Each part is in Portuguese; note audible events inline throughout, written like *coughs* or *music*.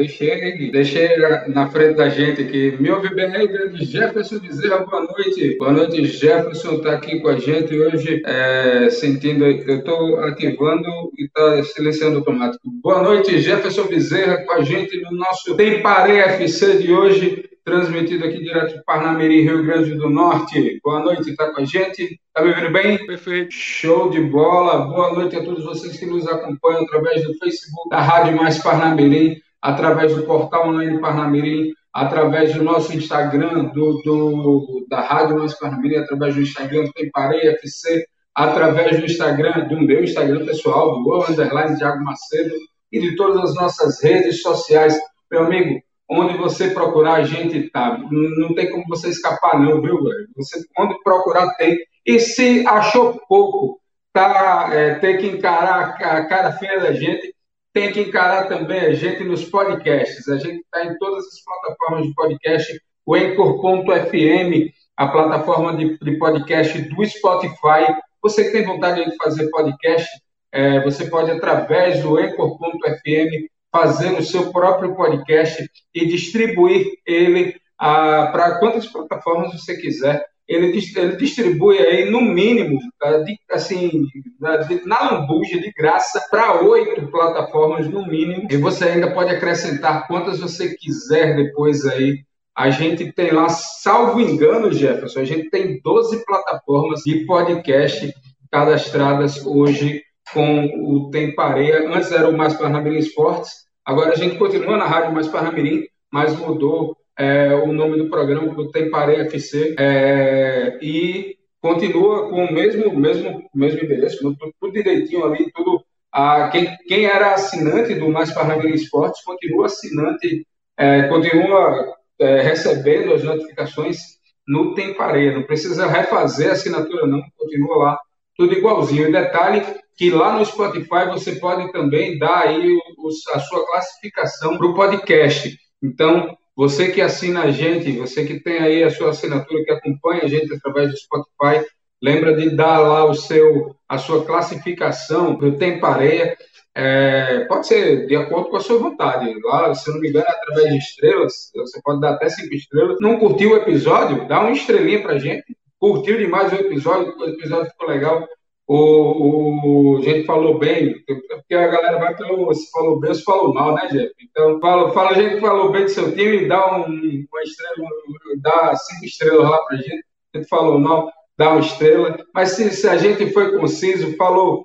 Deixei, deixei na frente da gente aqui. Me ouve bem aí, grande Jefferson Bezerra, boa noite. Boa noite, Jefferson está aqui com a gente hoje, é, sentindo, eu estou ativando e está silenciando automático. Boa noite, Jefferson Bezerra, com a gente no nosso Tem Parei FC de hoje transmitido aqui direto de Parnamirim, Rio Grande do Norte. Boa noite, está com a gente? Está me ouvindo bem? Perfeito. Show de bola. Boa noite a todos vocês que nos acompanham através do Facebook da Rádio Mais Parnamirim, através do portal online Parnamirim, através do nosso Instagram, do, do da Rádio Mais Parnamirim, através do Instagram do Temparei FC, através do Instagram, do meu Instagram pessoal, do O Underline Thiago Macedo, e de todas as nossas redes sociais. Meu amigo, onde você procurar, a gente tá. Não tem como você escapar, não, viu, velho? Você, onde procurar, tem. E se achou pouco, tá, é, tem que encarar a cara feia da gente, tem que encarar também a gente nos podcasts. A gente está em todas as plataformas de podcast, o Anchor.fm, a plataforma de, de, podcast do Spotify. Você que tem vontade de fazer podcast, é, você pode, através do Anchor.fm, fazer o seu próprio podcast e distribuir ele ah, para quantas plataformas você quiser. Ele, ele distribui aí, no mínimo, de, assim, na lambuja, de graça, para oito plataformas, no mínimo. E você ainda pode acrescentar quantas você quiser depois aí. A gente tem lá, salvo engano, Jefferson, a gente tem 12 plataformas de podcast cadastradas hoje com o Tempareia. Antes era o Mais Parnamirim Esportes, agora a gente continua na Rádio Mais Parnamirim, mas mudou é, o nome do programa para o Tempareia FC é, e continua com o mesmo, mesmo, mesmo endereço, tudo, tudo direitinho ali, tudo. A, quem, quem era assinante do Mais Parnamirim Esportes continua assinante, é, continua é, recebendo as notificações no Tempareia, não precisa refazer a assinatura não, continua lá, tudo igualzinho. E detalhe que lá no Spotify você pode também dar aí a sua classificação para o podcast. Então, você que assina a gente, você que tem aí a sua assinatura, que acompanha a gente através do Spotify, lembra de dar lá o seu, a sua classificação para o Tempareia. É, pode ser de acordo com a sua vontade. Lá, se não me engano, é através de estrelas, você pode dar até cinco estrelas. Não curtiu o episódio? Dá uma estrelinha para gente. Curtiu demais o episódio? O episódio ficou legal o, o, a gente falou bem, porque a galera vai pelo se falou bem ou se falou mal, né, Jeff? Então, fala, fala a gente falou bem do seu time, dá um, uma estrela, dá cinco estrelas lá pra gente. A gente falou mal, dá uma estrela. Mas se, se a gente foi conciso, falou.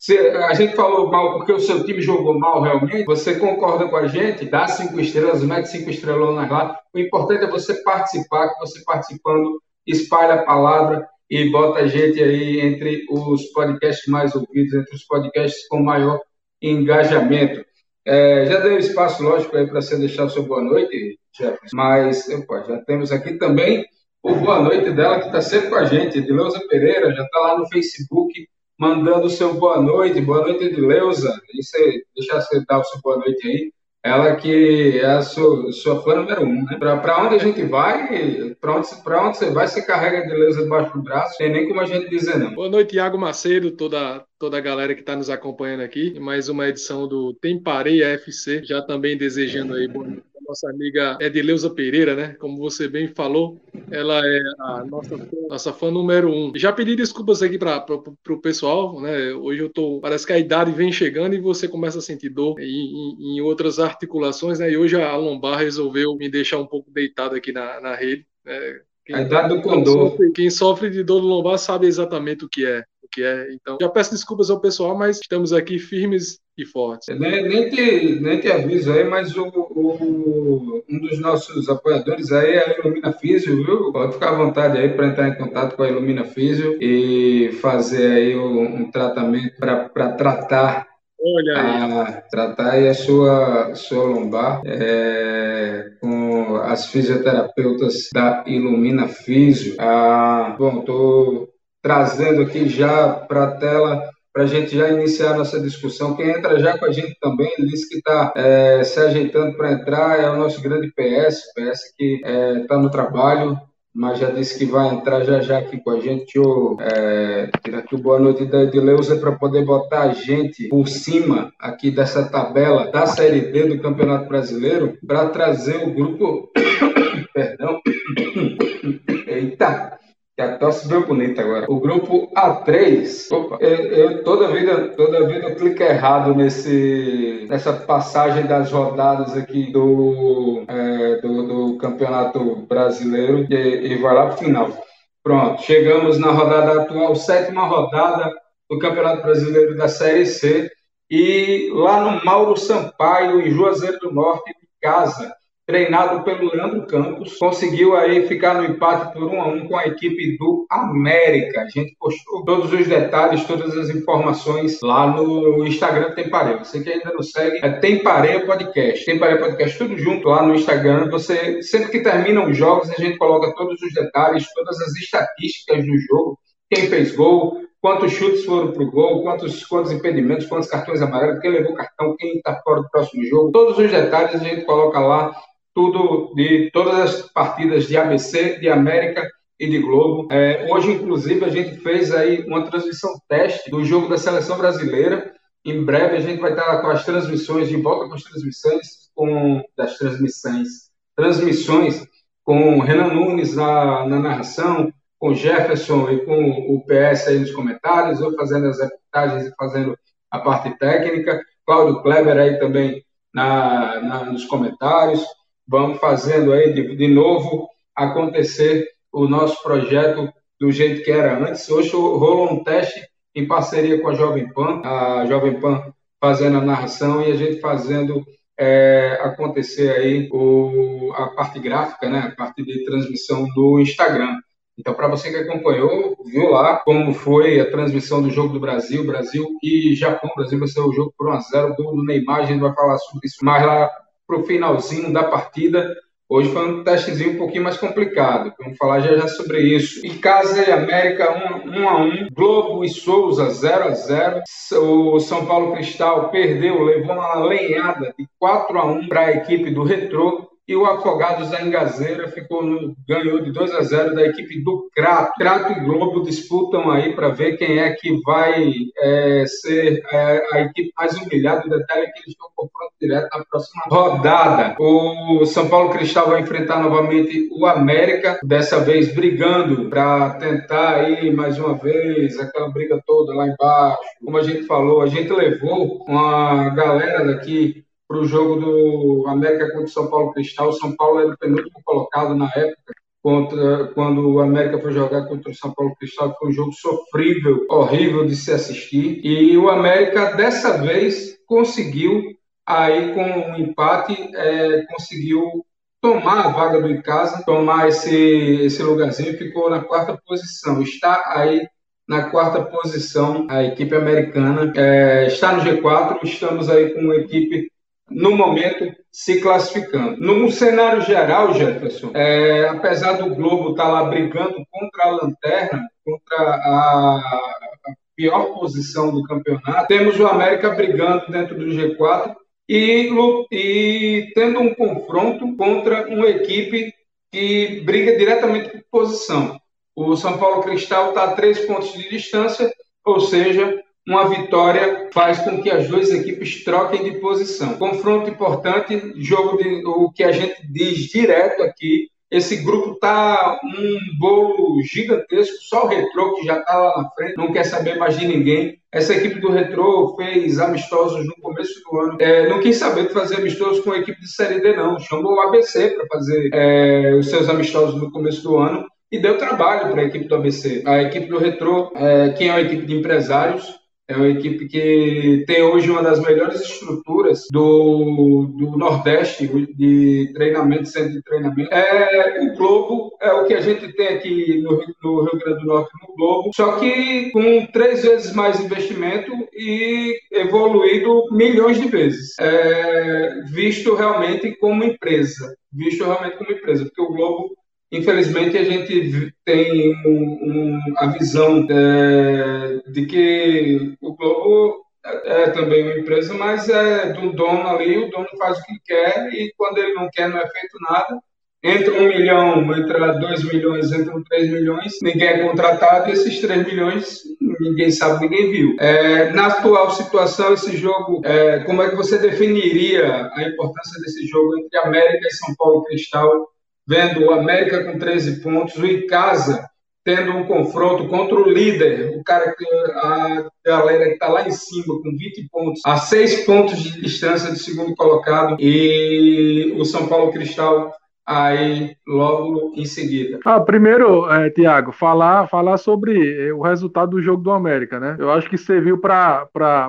Se a gente falou mal porque o seu time jogou mal realmente, você concorda com a gente, dá cinco estrelas, mete cinco estrelas lá. O importante é você participar, que você participando espalha a palavra e bota a gente aí entre os podcasts mais ouvidos, entre os podcasts com maior engajamento. É, já deu espaço, lógico, aí para você deixar o seu boa noite, Jefferson, mas opa, já temos aqui também o boa noite dela, que está sempre com a gente, Edileuza Pereira, já está lá no Facebook, mandando o seu boa noite, boa noite, Edileuza, e você, deixa você dar o seu boa noite aí, ela que é a sua, sua fã número um, né? Para onde a gente vai, para onde, onde você vai, você carrega de lesa debaixo do braço, tem nem como a gente dizer não. Boa noite, Iago Macedo, toda, toda a galera que está nos acompanhando aqui, mais uma edição do Temparei FC, já também desejando aí boa noite nossa amiga Edileuza Pereira, né? Como você bem falou, ela é a nossa, nossa fã número um. Já pedi desculpas aqui para o pessoal, né? Hoje eu tô. Parece que a idade vem chegando e você começa a sentir dor em, em, em outras articulações, né? E hoje a lombar resolveu me deixar um pouco deitado aqui na, na rede. Né? Quem, a idade do condor. Quem sofre de dor lombar sabe exatamente o que é que é. Então, já peço desculpas ao pessoal, mas estamos aqui firmes e fortes. Nem, nem, te, nem te aviso aí, mas o, o, um dos nossos apoiadores aí é a Ilumina Físio, viu? Pode ficar à vontade aí para entrar em contato com a Ilumina Físio e fazer aí um, um tratamento para tratar Olha aí. A, tratar aí a sua, sua lombar é, com as fisioterapeutas da Ilumina Físio. Ah, bom, estou trazendo aqui já para a tela para a gente já iniciar a nossa discussão. Quem entra já com a gente também, disse que está é, se ajeitando para entrar, é o nosso grande PS, PS que está é, tá no trabalho, mas já disse que vai entrar já já aqui com a gente. Eu é, tirar aqui boa noite da Edileuza para poder botar a gente por cima aqui dessa tabela da Série B do Campeonato Brasileiro para trazer o grupo. *coughs* Perdão. *coughs* Eita! A tosse veio bonita agora. O grupo A3. Opa, eu, eu, toda vida, toda vida eu clico errado nesse, nessa passagem das rodadas aqui do, é, do, do, Campeonato Brasileiro e, e vai lá para o final. Pronto, chegamos na rodada atual, sétima rodada do Campeonato Brasileiro da Série C. E lá no Mauro Sampaio, em Juazeiro do Norte, em casa, treinado pelo Leandro Campos, conseguiu aí ficar no empate por 1 a 1 com a equipe do América. A gente postou todos os detalhes, todas as informações lá no Instagram do Tempareia. Você que ainda não segue, é Tempareia Podcast. Tempareia Podcast tudo junto lá no Instagram. Você sempre que terminam os jogos, a gente coloca todos os detalhes, todas as estatísticas do jogo, quem fez gol, quantos chutes foram para o gol, quantos, quantos impedimentos, quantos cartões amarelos, quem levou cartão, quem está fora do próximo jogo. Todos os detalhes a gente coloca lá tudo de todas as partidas de ABC, de América e de Globo. É, hoje, inclusive, a gente fez aí uma transmissão teste do jogo da seleção brasileira. Em breve a gente vai estar com as transmissões, de volta com as transmissões com das transmissões, transmissões com Renan Nunes na, na narração, com Jefferson e com o PS aí nos comentários, eu fazendo as reportagens e fazendo a parte técnica, Cláudio Kleber aí também na, na nos comentários vamos fazendo aí de, de novo acontecer o nosso projeto do jeito que era antes. Hoje rolou um teste em parceria com a Jovem Pan, a Jovem Pan fazendo a narração e a gente fazendo é, acontecer aí o, a parte gráfica, né, a parte de transmissão do Instagram. Então, para você que acompanhou, viu lá como foi a transmissão do jogo do Brasil, Brasil e Japão. Brasil vai ser o jogo por 1x0 do Neymar, a gente vai falar sobre isso mais lá para o finalzinho da partida. Hoje foi um testezinho um pouquinho mais complicado. Vamos falar já, já sobre isso. E Casa e América 1 um, um a 1 um. Globo e Souza 0 a 0 O São Paulo Cristal perdeu, levou uma lenhada de 4 a 1 para a equipe do Retrô e o Afogados da Engazeira ficou no, ganhou de 2 a 0 da equipe do Crato. Crato e Globo disputam aí para ver quem é que vai é, ser é, a equipe mais humilhada. O detalhe é que eles estão confronto direto na próxima rodada. O São Paulo Cristal vai enfrentar novamente o América, dessa vez brigando para tentar aí mais uma vez aquela briga toda lá embaixo. Como a gente falou, a gente levou uma galera daqui para o jogo do América contra o São Paulo Cristal. O São Paulo era o penúltimo colocado na época, contra, quando o América foi jogar contra o São Paulo Cristal. Foi um jogo sofrível, horrível de se assistir. E o América, dessa vez, conseguiu, aí com um empate, é, conseguiu tomar a vaga do Icasa, tomar esse, esse lugarzinho, ficou na quarta posição. Está aí na quarta posição a equipe americana. É, está no G4, estamos aí com uma equipe no momento, se classificando. No cenário geral, Jefferson, é, apesar do Globo estar tá lá brigando contra a lanterna, contra a, a pior posição do campeonato, temos o América brigando dentro do G4 e, e tendo um confronto contra uma equipe que briga diretamente por posição. O São Paulo Cristal está a três pontos de distância, ou seja, uma vitória faz com que as duas equipes troquem de posição. Confronto importante, jogo de o que a gente diz direto aqui. Esse grupo tá um bolo gigantesco, só o Retrô que já está lá na frente, não quer saber mais de ninguém. Essa equipe do Retrô fez amistosos no começo do ano. É, não quis saber de fazer amistosos com a equipe de Série D, não. Chamou o ABC para fazer é, os seus amistosos no começo do ano e deu trabalho para a equipe do ABC. A equipe do Retrô, é, quem é uma equipe de empresários, é uma equipe que tem hoje uma das melhores estruturas do, do Nordeste de treinamento, centro de treinamento. É, o Globo é o que a gente tem aqui no, no Rio Grande do Norte, no Globo, só que com três vezes mais investimento e evoluído milhões de vezes, é, visto realmente como empresa. Visto realmente como empresa, porque o Globo Infelizmente, a gente tem um, um, a visão é, de que o Globo é, é também uma empresa, mas é do dono ali, o dono faz o que quer e quando ele não quer, não é feito nada. entra um milhão, entra dois milhões, entram três milhões, ninguém é contratado e esses três milhões ninguém sabe, ninguém viu. É, na atual situação, esse jogo, é, como é que você definiria a importância desse jogo entre América e São Paulo Cristal, vendo o América com 13 pontos, o Icasa tendo um confronto contra o líder, o cara que a galera que está lá em cima com 20 pontos, a 6 pontos de distância do segundo colocado, e o São Paulo Cristal aí logo em seguida. Ah, primeiro, é, Tiago, falar, falar sobre é, o resultado do jogo do América, né? Eu acho que serviu para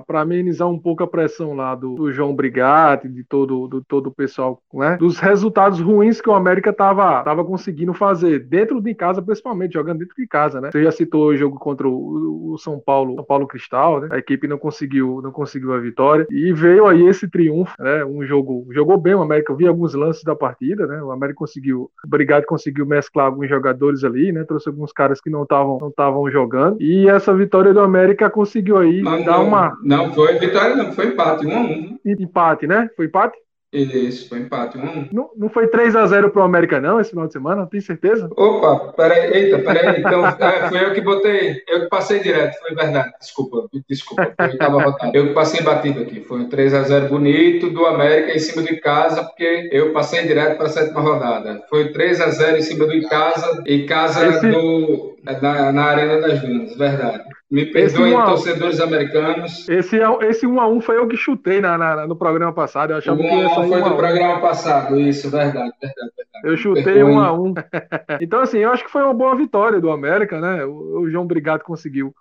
amenizar um pouco a pressão lá do, do João Brigatti, de todo, do todo o pessoal, né? Dos resultados ruins que o América tava, tava conseguindo fazer, dentro de casa, principalmente, jogando dentro de casa, né? Você já citou o jogo contra o, o São Paulo, São Paulo Cristal, né? A equipe não conseguiu, não conseguiu a vitória. E veio aí esse triunfo, né? Um jogo, jogou bem o América, eu vi alguns lances da partida, né? O América América conseguiu, o Brigado conseguiu mesclar alguns jogadores ali, né? Trouxe alguns caras que não estavam não estavam jogando. E essa vitória do América conseguiu aí não, dar não, uma. Não foi vitória, não, foi empate, um a um. Empate, né? Foi empate? Isso, foi empate, 1 um a 1 Não, não foi 3x0 pro América, não, esse final de semana? Tem certeza? Opa, peraí, eita, peraí. Então, é, foi eu que botei, eu que passei direto, foi verdade. Desculpa, desculpa, eu tava votado. Eu que passei batido aqui. Foi um 3x0 bonito do América em cima do casa, porque eu passei direto para a sétima rodada. Foi 3x0 em cima do Icasa, Icasa esse... do, na, na Arena das Dunas, verdade. Me perdoem, torcedores americanos. Esse, esse 1 a 1 foi eu que chutei na, na no programa passado. Eu achava o 1 que ia sair foi 1 do programa passado, isso, verdade, verdade, verdade. Eu chutei 1 a 1 *laughs* Então, assim, eu acho que foi uma boa vitória do América, né? O, o João Brigado conseguiu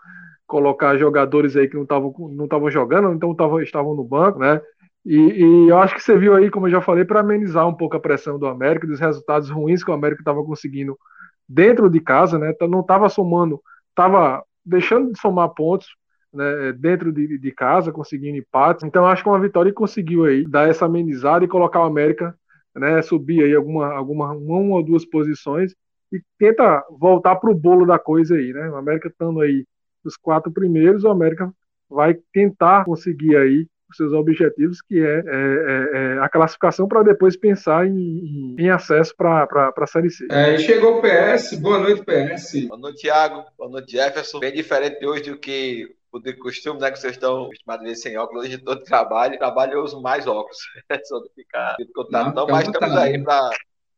colocar jogadores aí que não estavam não estavam jogando, então tavam, estavam no banco, né? E, e, eu acho que você viu aí, como eu já falei, para amenizar um pouco a pressão do América, dos resultados ruins que o América estava conseguindo dentro de casa, né? Não estava somando, estava deixando de somar pontos né, dentro de, de, casa, conseguindo empate. Então acho que uma vitória conseguiu aí dar essa amenizada e colocar o América, né, subir aí alguma, alguma uma ou duas posições e tenta voltar para o bolo da coisa aí, né? O América estando aí os quatro primeiros, o América vai tentar conseguir aí os seus objetivos, que é, é, é, é a classificação para depois pensar em, em, acesso para a Série C. É, chegou o PS, boa noite, PS. Boa noite, Thiago. Boa noite, Jefferson. Bem diferente hoje do que o de costume, né? Que vocês estão acostumados a ver sem óculos de todo trabalho. Trabalho eu uso mais óculos, *laughs* só de ficar de contato. Não, não mas estamos aí para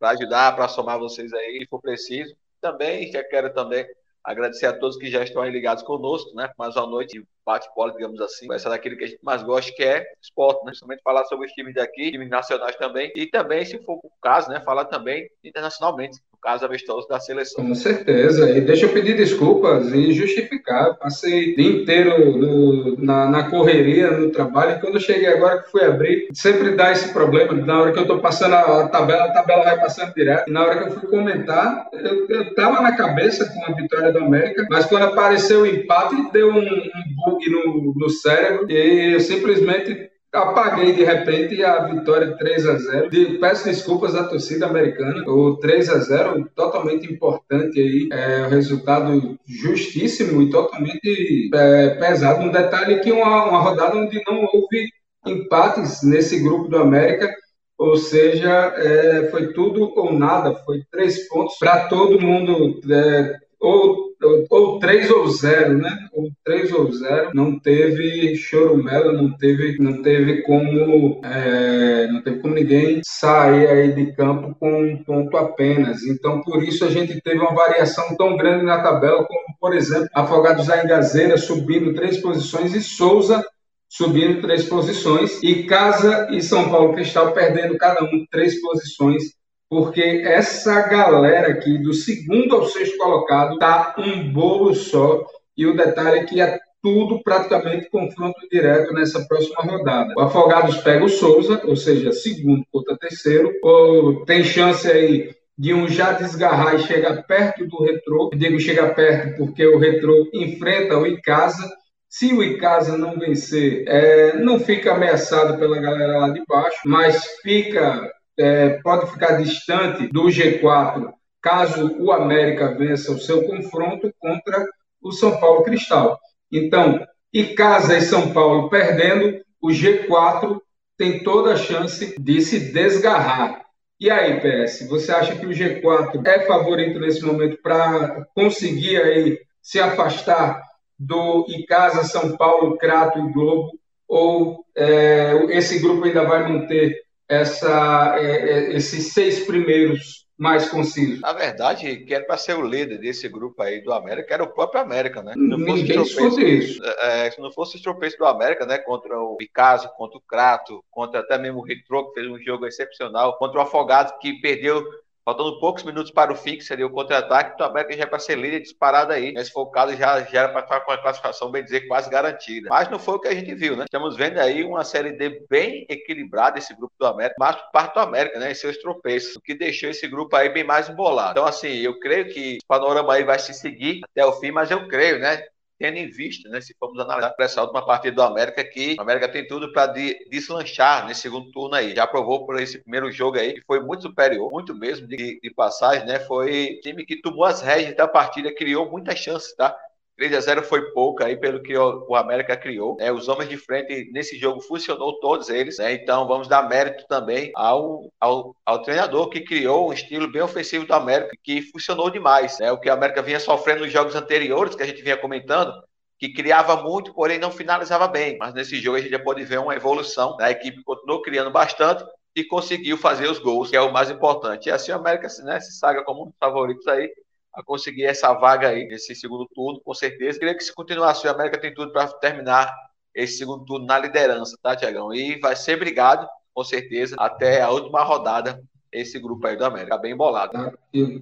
ajudar, para somar vocês aí, se for preciso. Também, já quero também agradecer a todos que já estão aí ligados conosco, né? Mais uma noite de bate-bola, digamos assim. Essa daquilo que a gente mais gosta, que é esporte, né? Principalmente falar sobre os times daqui, times nacionais também. E também, se for o caso, né? Falar também internacionalmente caso amistoso da seleção. Com certeza. E deixa eu pedir desculpas e justificar. Passei o dia inteiro no, na, na, correria, no trabalho, e quando eu cheguei agora que fui abrir, sempre dá esse problema. Na hora que eu estou passando a tabela, a tabela vai passando direto. E na hora que eu fui comentar, eu estava na cabeça com a vitória do América, mas quando apareceu o empate, deu um, um bug no, no cérebro e eu simplesmente apaguei de repente a vitória 3 a 0 de, Peço desculpas à torcida americana. O 3 a 0 totalmente importante aí, é um resultado justíssimo e totalmente é, pesado. Um detalhe que uma, uma rodada onde não houve empates nesse grupo do América. Ou seja, é, foi tudo ou nada, foi três pontos para todo mundo é, ou, ou, ou 3 ou 0, né? Ou 3 ou 0. Não teve chorumela, não teve, não teve como é, não teve como ninguém sair aí de campo com um ponto apenas. Então, por isso a gente teve uma variação tão grande na tabela, como, por exemplo, Afogados da Engazeira subindo três posições e Souza subindo três posições e Casa e São Paulo Cristal perdendo cada um três posições porque essa galera aqui, do segundo ao sexto colocado, tá um bolo só. E o detalhe é que é tudo praticamente confronto direto nessa próxima rodada. O Afogados pega o Souza, ou seja, segundo contra terceiro, ou tem chance aí de um já desgarrar e chegar perto do retrô. Eu digo chegar perto porque o retrô enfrenta o Icasa. Se o Icasa não vencer, é, não fica ameaçado pela galera lá de baixo, mas fica é, pode ficar distante do G4 caso o América vença o seu confronto contra o São Paulo Cristal. Então, e Casa e São Paulo perdendo, o G4 tem toda a chance de se desgarrar. E aí, PS, você acha que o G4 é favorito nesse momento para conseguir aí se afastar do Icasa, São Paulo, Crato e Globo? Ou é, esse grupo ainda vai manter essa, é, é esses seis primeiros mais conciso. Na verdade, quem era para ser o líder desse grupo aí do América era o próprio América, né? Não Ninguém fosse isso. É, se não fosse o tropeço do América, né? Contra o Picasso, contra o Crato, contra até mesmo o Retro, que fez um jogo excepcional, contra o Afogado, que perdeu Faltando poucos minutos para o que seria o contra-ataque, o América já é para ser líder disparado aí. Nesse for o caso, já, já era para estar com a classificação, bem dizer, quase garantida. Mas não foi o que a gente viu, né? Estamos vendo aí uma série D bem equilibrada, esse grupo do América, mas por parte do América, né? E seus tropeços, o que deixou esse grupo aí bem mais embolado. Então, assim, eu creio que o panorama aí vai se seguir até o fim, mas eu creio, né? Tendo em vista, né, se formos analisar essa última partida do América, que o América tem tudo para de, deslanchar nesse segundo turno aí. Já provou por esse primeiro jogo aí, que foi muito superior, muito mesmo de, de passagem, né? Foi time que tomou as rédeas da partida, criou muitas chances, tá? 3 a 0 foi pouco aí pelo que o, América criou. Né? Os homens de frente nesse jogo funcionou todos eles, né? Então vamos dar mérito também ao, ao, ao, treinador que criou um estilo bem ofensivo do América que funcionou demais. Né? O que o América vinha sofrendo nos jogos anteriores que a gente vinha comentando, que criava muito, porém não finalizava bem. Mas nesse jogo a gente já pode ver uma evolução. Né? A equipe continuou criando bastante e conseguiu fazer os gols, que é o mais importante. E assim o América né, se saga como um dos favoritos aí a conseguir essa vaga aí nesse segundo turno, com certeza. Queria que se continuasse, o América tem tudo para terminar esse segundo turno na liderança, tá, Tiagão? E vai ser brigado, com certeza, até a última rodada esse grupo aí do América, bem bolado. Tá,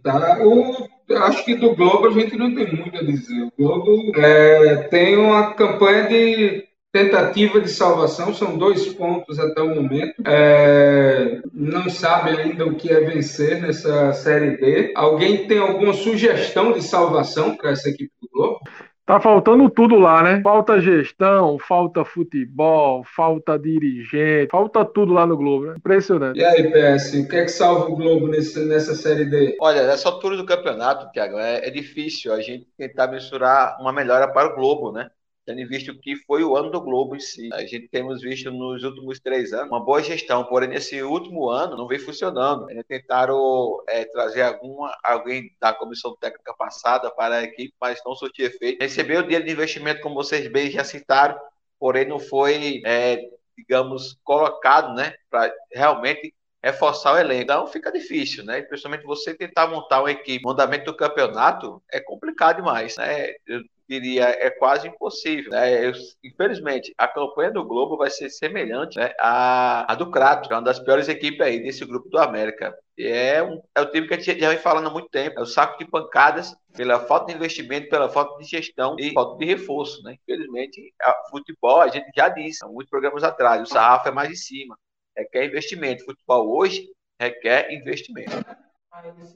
tá. O, acho que do Globo a gente não tem muito a dizer. O Globo é, tem uma campanha de tentativa de salvação, são dois pontos até o momento. É, não sabe ainda o que é vencer nessa Série D. Alguém tem alguma sugestão de salvação para essa equipe do Globo? Tá faltando tudo lá, né? Falta gestão, falta futebol, falta dirigente, falta tudo lá no Globo, né? Impressionante. E aí, PS, o que é que salva o Globo nesse, nessa Série D? Olha, nessa altura do campeonato, Thiago, é, é difícil a gente tentar mensurar uma melhora para o Globo, né? Tendo visto que foi o ano do Globo em si. A gente temos visto nos últimos três anos uma boa gestão, porém nesse último ano não vem funcionando. Eles tentaram é, trazer alguma, alguém da comissão técnica passada para a equipe, mas não surtiu efeito. Recebeu o dinheiro de investimento, como vocês bem já citaram, porém não foi, é, digamos, colocado né, para realmente reforçar o elenco. Então fica difícil, né? Principalmente você tentar montar uma equipe, o andamento do campeonato é complicado demais, né? Eu diria, é quase impossível. Né? Eu, infelizmente, a campanha do Globo vai ser semelhante né, à, à do Crato, que é uma das piores equipes aí desse grupo do América. E é, um, é o time que a gente já vem falando há muito tempo. É o saco de pancadas pela falta de investimento, pela falta de gestão e falta de reforço. Né? Infelizmente, o futebol, a gente já disse há muitos programas atrás, o sarrafo é mais de cima. Requer investimento. Futebol hoje requer investimento.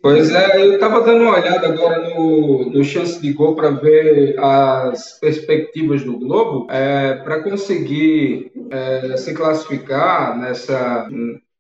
Pois é, eu estava dando uma olhada agora no, no chance de gol para ver as perspectivas do Globo é, para conseguir é, se classificar nessa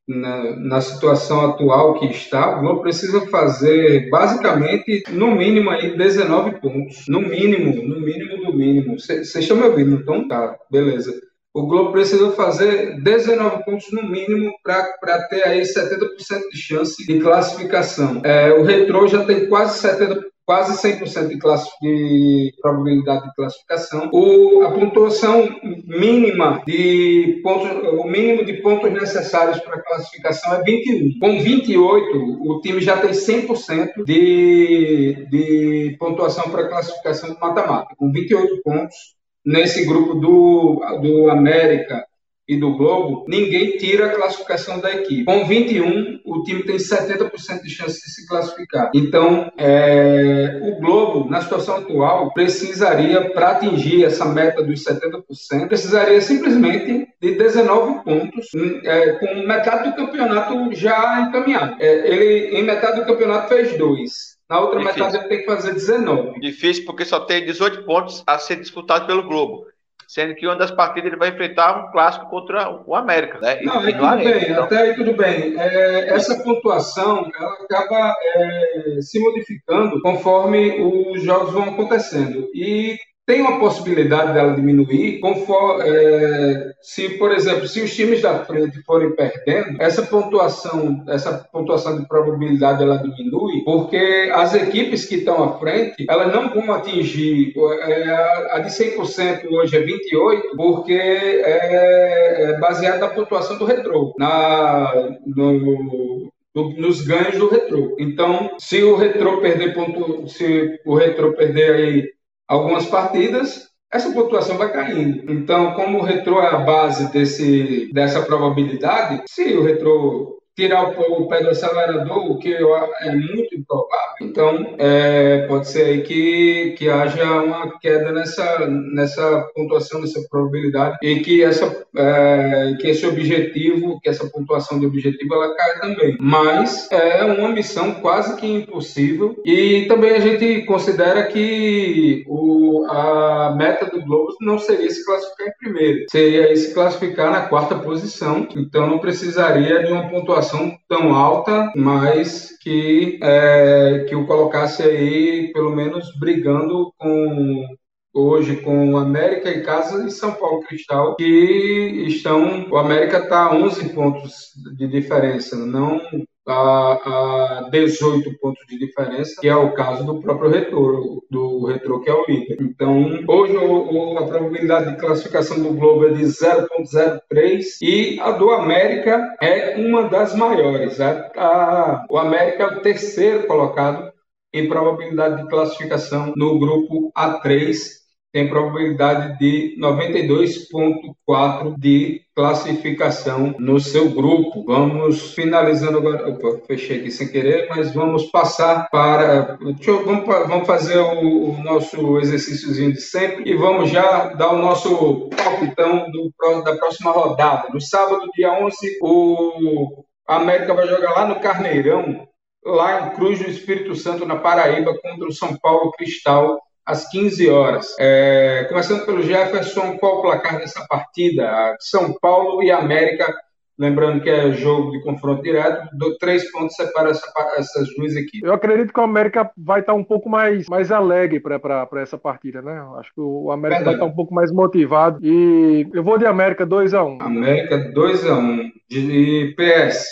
na, na, situação atual que está, o Globo precisa fazer basicamente no mínimo aí 19 pontos, no mínimo, no mínimo do mínimo. Vocês estão me ouvindo? Então tá, beleza o Globo precisa fazer 19 pontos no mínimo para ter aí 70% de chance de classificação. É, o Retro já tem quase 70 quase 100% de, de probabilidade de classificação. O, a pontuação mínima de pontos, o mínimo de pontos necessários para classificação é 21. Com 28, o time já tem 100% de, de pontuação para classificação de mata-mata. Com 28 pontos, nesse grupo do, do América e do Globo, ninguém tira a classificação da equipe. Com 21, o time tem 70% de chance de se classificar. Então, é, o Globo, na situação atual, precisaria, para atingir essa meta dos 70%, precisaria simplesmente de 19 pontos, é, com metade do campeonato já encaminhado. É, ele, em metade do campeonato, fez dois. Na outra Difícil. metade ele tem que fazer 19. Difícil porque só tem 18 pontos a ser disputado pelo Globo. Sendo que uma das partidas ele vai enfrentar um clássico contra o América. Né? Não, aí tudo bem, então. até aí tudo bem. É, essa pontuação ela acaba é, se modificando conforme os jogos vão acontecendo. E tem uma possibilidade dela diminuir conforme, é, se, por exemplo, se os times da frente forem perdendo, essa pontuação, essa pontuação de probabilidade ela diminui, porque as equipes que estão à frente, elas não vão atingir é, a de 100% hoje é 28, porque é, é baseado na pontuação do retrô, na no, nos ganhos do retrô. Então, se o retrô perder ponto, se o retrô perder aí algumas partidas, essa pontuação vai caindo. Então, como o retrô é a base desse, dessa probabilidade, se o retrô tirar o, pé do acelerador, o que é muito improvável. Então, é, pode ser aí que, que haja uma queda nessa, nessa pontuação, nessa probabilidade, e que, essa, é, que esse objetivo, que essa pontuação de objetivo, ela caia também. Mas é uma missão quase que impossível, e também a gente considera que o, a meta do Globo não seria se classificar em primeiro, seria se classificar na quarta posição, então não precisaria de uma pontuação pontuação tão alta, mas que, é, que o colocasse aí, pelo menos, brigando com hoje com o América e Casa e São Paulo Cristal, que estão. O América está a 11 pontos de diferença, não a, a 18 pontos de diferença, que é o caso do próprio Retro, do Retro que é o líder. Então, hoje o, a probabilidade de classificação do Globo é de 0,03 e a do América é uma das maiores. A, a, o América é o terceiro colocado em probabilidade de classificação no grupo A3 tem probabilidade de 92,4 de classificação no seu grupo. Vamos finalizando agora. Opa, fechei aqui sem querer, mas vamos passar para. Eu, vamos, vamos, fazer o, o, nosso exercíciozinho de sempre e vamos já dar o nosso palpitão do, da próxima rodada. No sábado, dia 11, o América vai jogar lá no Carneirão, lá em Cruz do Espírito Santo, na Paraíba, contra o São Paulo Cristal às 15 horas. É, começando pelo Jefferson, qual o placar dessa partida? São Paulo e América, lembrando que é jogo de confronto direto, do, três pontos separam essa, essas duas equipes. Eu acredito que o América vai estar um pouco mais, mais alegre para essa partida, né? Acho que o América Verdade. vai estar um pouco mais motivado. E eu vou de América 2x1. América 2x1. De PS.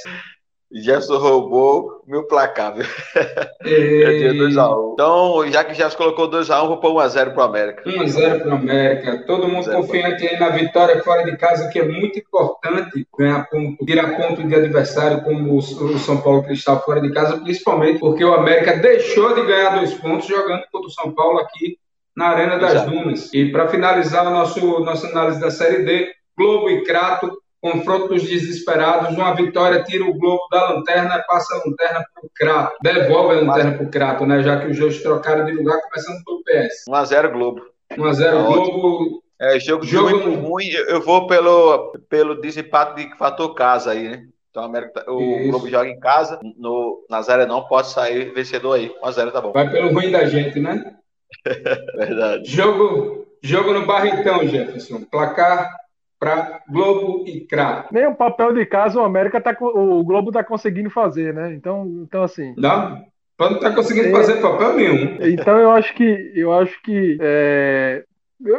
Gerson roubou meu placar, viu? *laughs* E... 2x1. Então, já que Gerson colocou 2x1, vou pôr 1x0 pro América. 1x0 pro América. Todo mundo confiante aí na vitória fora de casa, que é muito importante ganhar ponto, tirar ponto de adversário como o São Paulo Cristal fora de casa, principalmente porque o América deixou de ganhar dois pontos jogando contra o São Paulo aqui na Arena das Exato. Dunas. E para finalizar a nosso, nossa análise da Série D, Globo e Crato confronto dos desesperados, uma vitória tira o globo da lanterna, passa a lanterna para o Crato, devolve a lanterna para o Crato, né? Já que os jogos trocaram de lugar, começando pelo PS. 1x0 Globo. 1x0 tá Globo. É, jogo, jogo ruim, ruim, eu vou pelo, pelo desempate de fator casa aí, né? Então América, tá, o Isso. Globo joga em casa, no Nazaré não pode sair vencedor aí. 1x0 tá bom. Vai pelo ruim da gente, né? *laughs* Verdade. Jogo, jogo no Barretão, Jefferson. Placar para Globo e Crato. Nem o papel de casa o América tá o Globo está conseguindo fazer, né? Então, então assim. Não, não está conseguindo é, fazer papel nenhum. Então eu acho que eu acho que é, eu,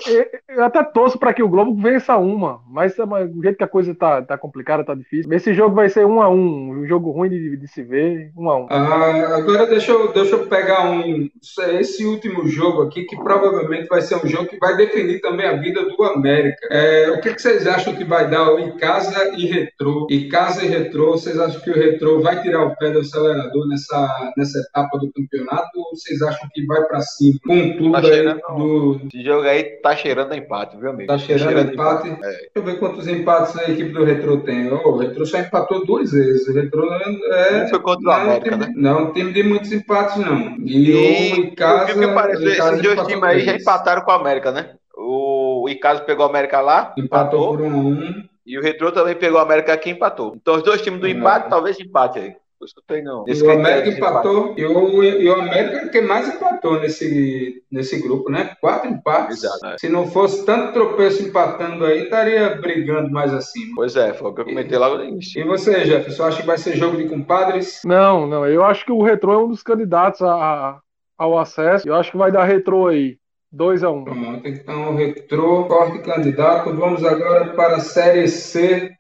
eu, até torço para que o Globo vença uma, mas do jeito que a coisa tá, tá complicada, tá difícil. Esse jogo vai ser um a um, um jogo ruim de, de se ver, um a um. Ah, agora deixa eu, deixa eu pegar um esse último jogo aqui, que provavelmente vai ser um jogo que vai definir também a vida do América. É, o que, que, vocês acham que vai dar o Icasa e Retrô? Icasa e Retrô, vocês acham que o Retrô vai tirar o pé do acelerador nessa, nessa etapa do campeonato ou vocês acham que vai para cima? Com tudo tá aí do... Esse jogo aí tá cheirando a empate, viu, amigo? Tá cheirando, tá cheirando empate. empate. É. Deixa eu ver quantos empates a equipe do Retro tem. Oh, o Retro só empatou duas vezes. O Retro é. Não foi contra o América, time, né? Não, time de muitos empates, não. E, e o Icasa. O que parece, esses dois times aí já empataram com o América, né? O Icasa pegou o América lá. Empatou, empatou por um a um. E o Retro também pegou o América aqui e empatou. Então os dois times do empate, talvez empate aí escutei, não. E o América empatou, e o, e o América é quem mais empatou nesse, nesse grupo, né? Quatro empates. Exato. É. Se não fosse tanto tropeço empatando aí, estaria brigando mais acima. Pois é, foi o que eu comentei logo no início. E você, Jefferson, acha que vai ser jogo de compadres? Não, não. Eu acho que o Retrô é um dos candidatos a, ao acesso. Eu acho que vai dar Retrô aí. 2 a 1 um. Pronto, então retrô, corte candidato. Vamos agora para a Série C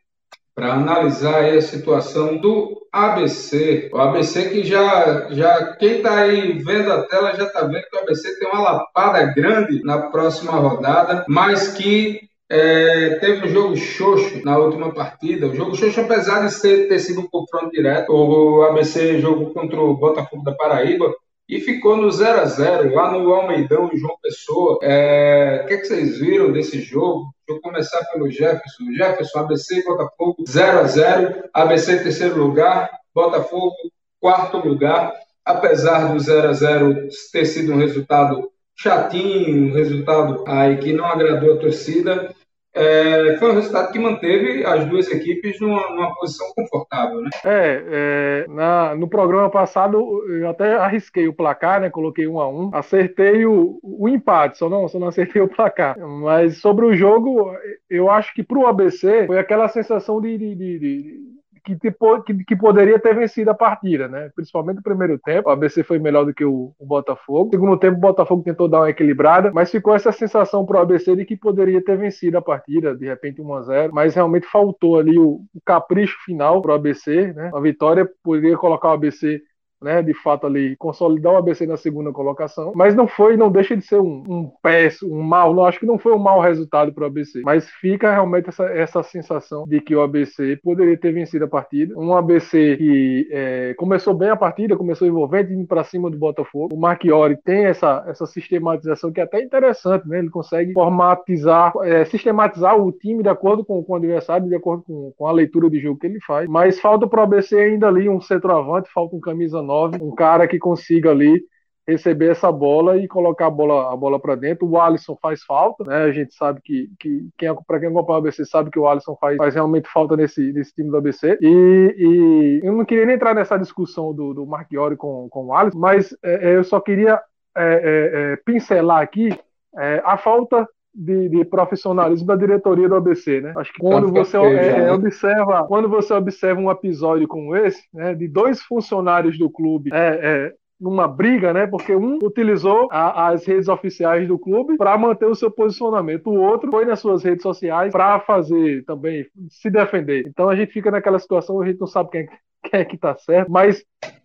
para analisar a situação do ABC. O ABC que já, já quem está aí vendo a tela já está vendo que o ABC tem uma lapada grande na próxima rodada, mas que é, teve um jogo xoxo na última partida. O jogo xoxo, apesar de ser, ter sido um confronto direto, o ABC jogou contra o Botafogo da Paraíba e ficou no 0 a 0 lá no Almeidão, João Pessoa. É, o que, é que vocês viram desse jogo? Deixa eu começar pelo Jefferson. Jefferson, ABC e Botafogo 0 a 0 ABC terceiro lugar, Botafogo quarto lugar. Apesar do 0 a 0 ter sido um resultado chatinho, um resultado aí que não agradou a torcida, é, foi um resultado que manteve as duas equipes numa, numa posição confortável, né? É, é na, no programa passado eu até arrisquei o placar, né? Coloquei um a um, acertei o, o empate, só não, só não acertei o placar. Mas sobre o jogo, eu acho que para o ABC foi aquela sensação de, de, de, de que, que, que, poderia ter vencido a partida, né? Principalmente no primeiro tempo. O ABC foi melhor do que o, o Botafogo. No segundo tempo, o Botafogo tentou dar uma equilibrada, mas ficou essa sensação pro ABC de que poderia ter vencido a partida, de repente 1 a 0 Mas realmente faltou ali o, o capricho final pro ABC, né? A vitória poderia colocar o ABC né, de fato ali consolidar o ABC na segunda colocação, mas não foi, não deixa de ser um, um péssimo, um mal, não acho que não foi um mau resultado para o ABC, mas fica realmente essa, essa sensação de que o ABC poderia ter vencido a partida, um ABC que é, começou bem a partida, começou envolvente, indo para cima do Botafogo, o Marchiori tem essa, essa sistematização que é até interessante, né, ele consegue formatizar, é, sistematizar o time de acordo com, com o adversário, de acordo com, com a leitura de jogo que ele faz, mas falta para o ABC ainda ali um centroavante, falta um camisa 9, um cara que consiga ali receber essa bola e colocar a bola, a bola para dentro. O Alisson faz falta, né? A gente sabe que, que quem, para quem acompanha o ABC sabe que o Alisson faz, faz realmente falta nesse, nesse time do ABC. E, e eu não queria nem entrar nessa discussão do, do Marchiori com, com o Alisson, mas é, é eu só queria é, é, é pincelar aqui é, a falta de, de, profissionalismo da diretoria do ABC, né? Acho que quando você é, né? observa, quando você observa um episódio como esse, né, de dois funcionários do clube é, é, numa briga, né? Porque um utilizou a, as redes oficiais do clube para manter o seu posicionamento, o outro foi nas suas redes sociais para fazer também se defender. Então a gente fica naquela situação, a gente não sabe quem, é quem é que tá certo, mas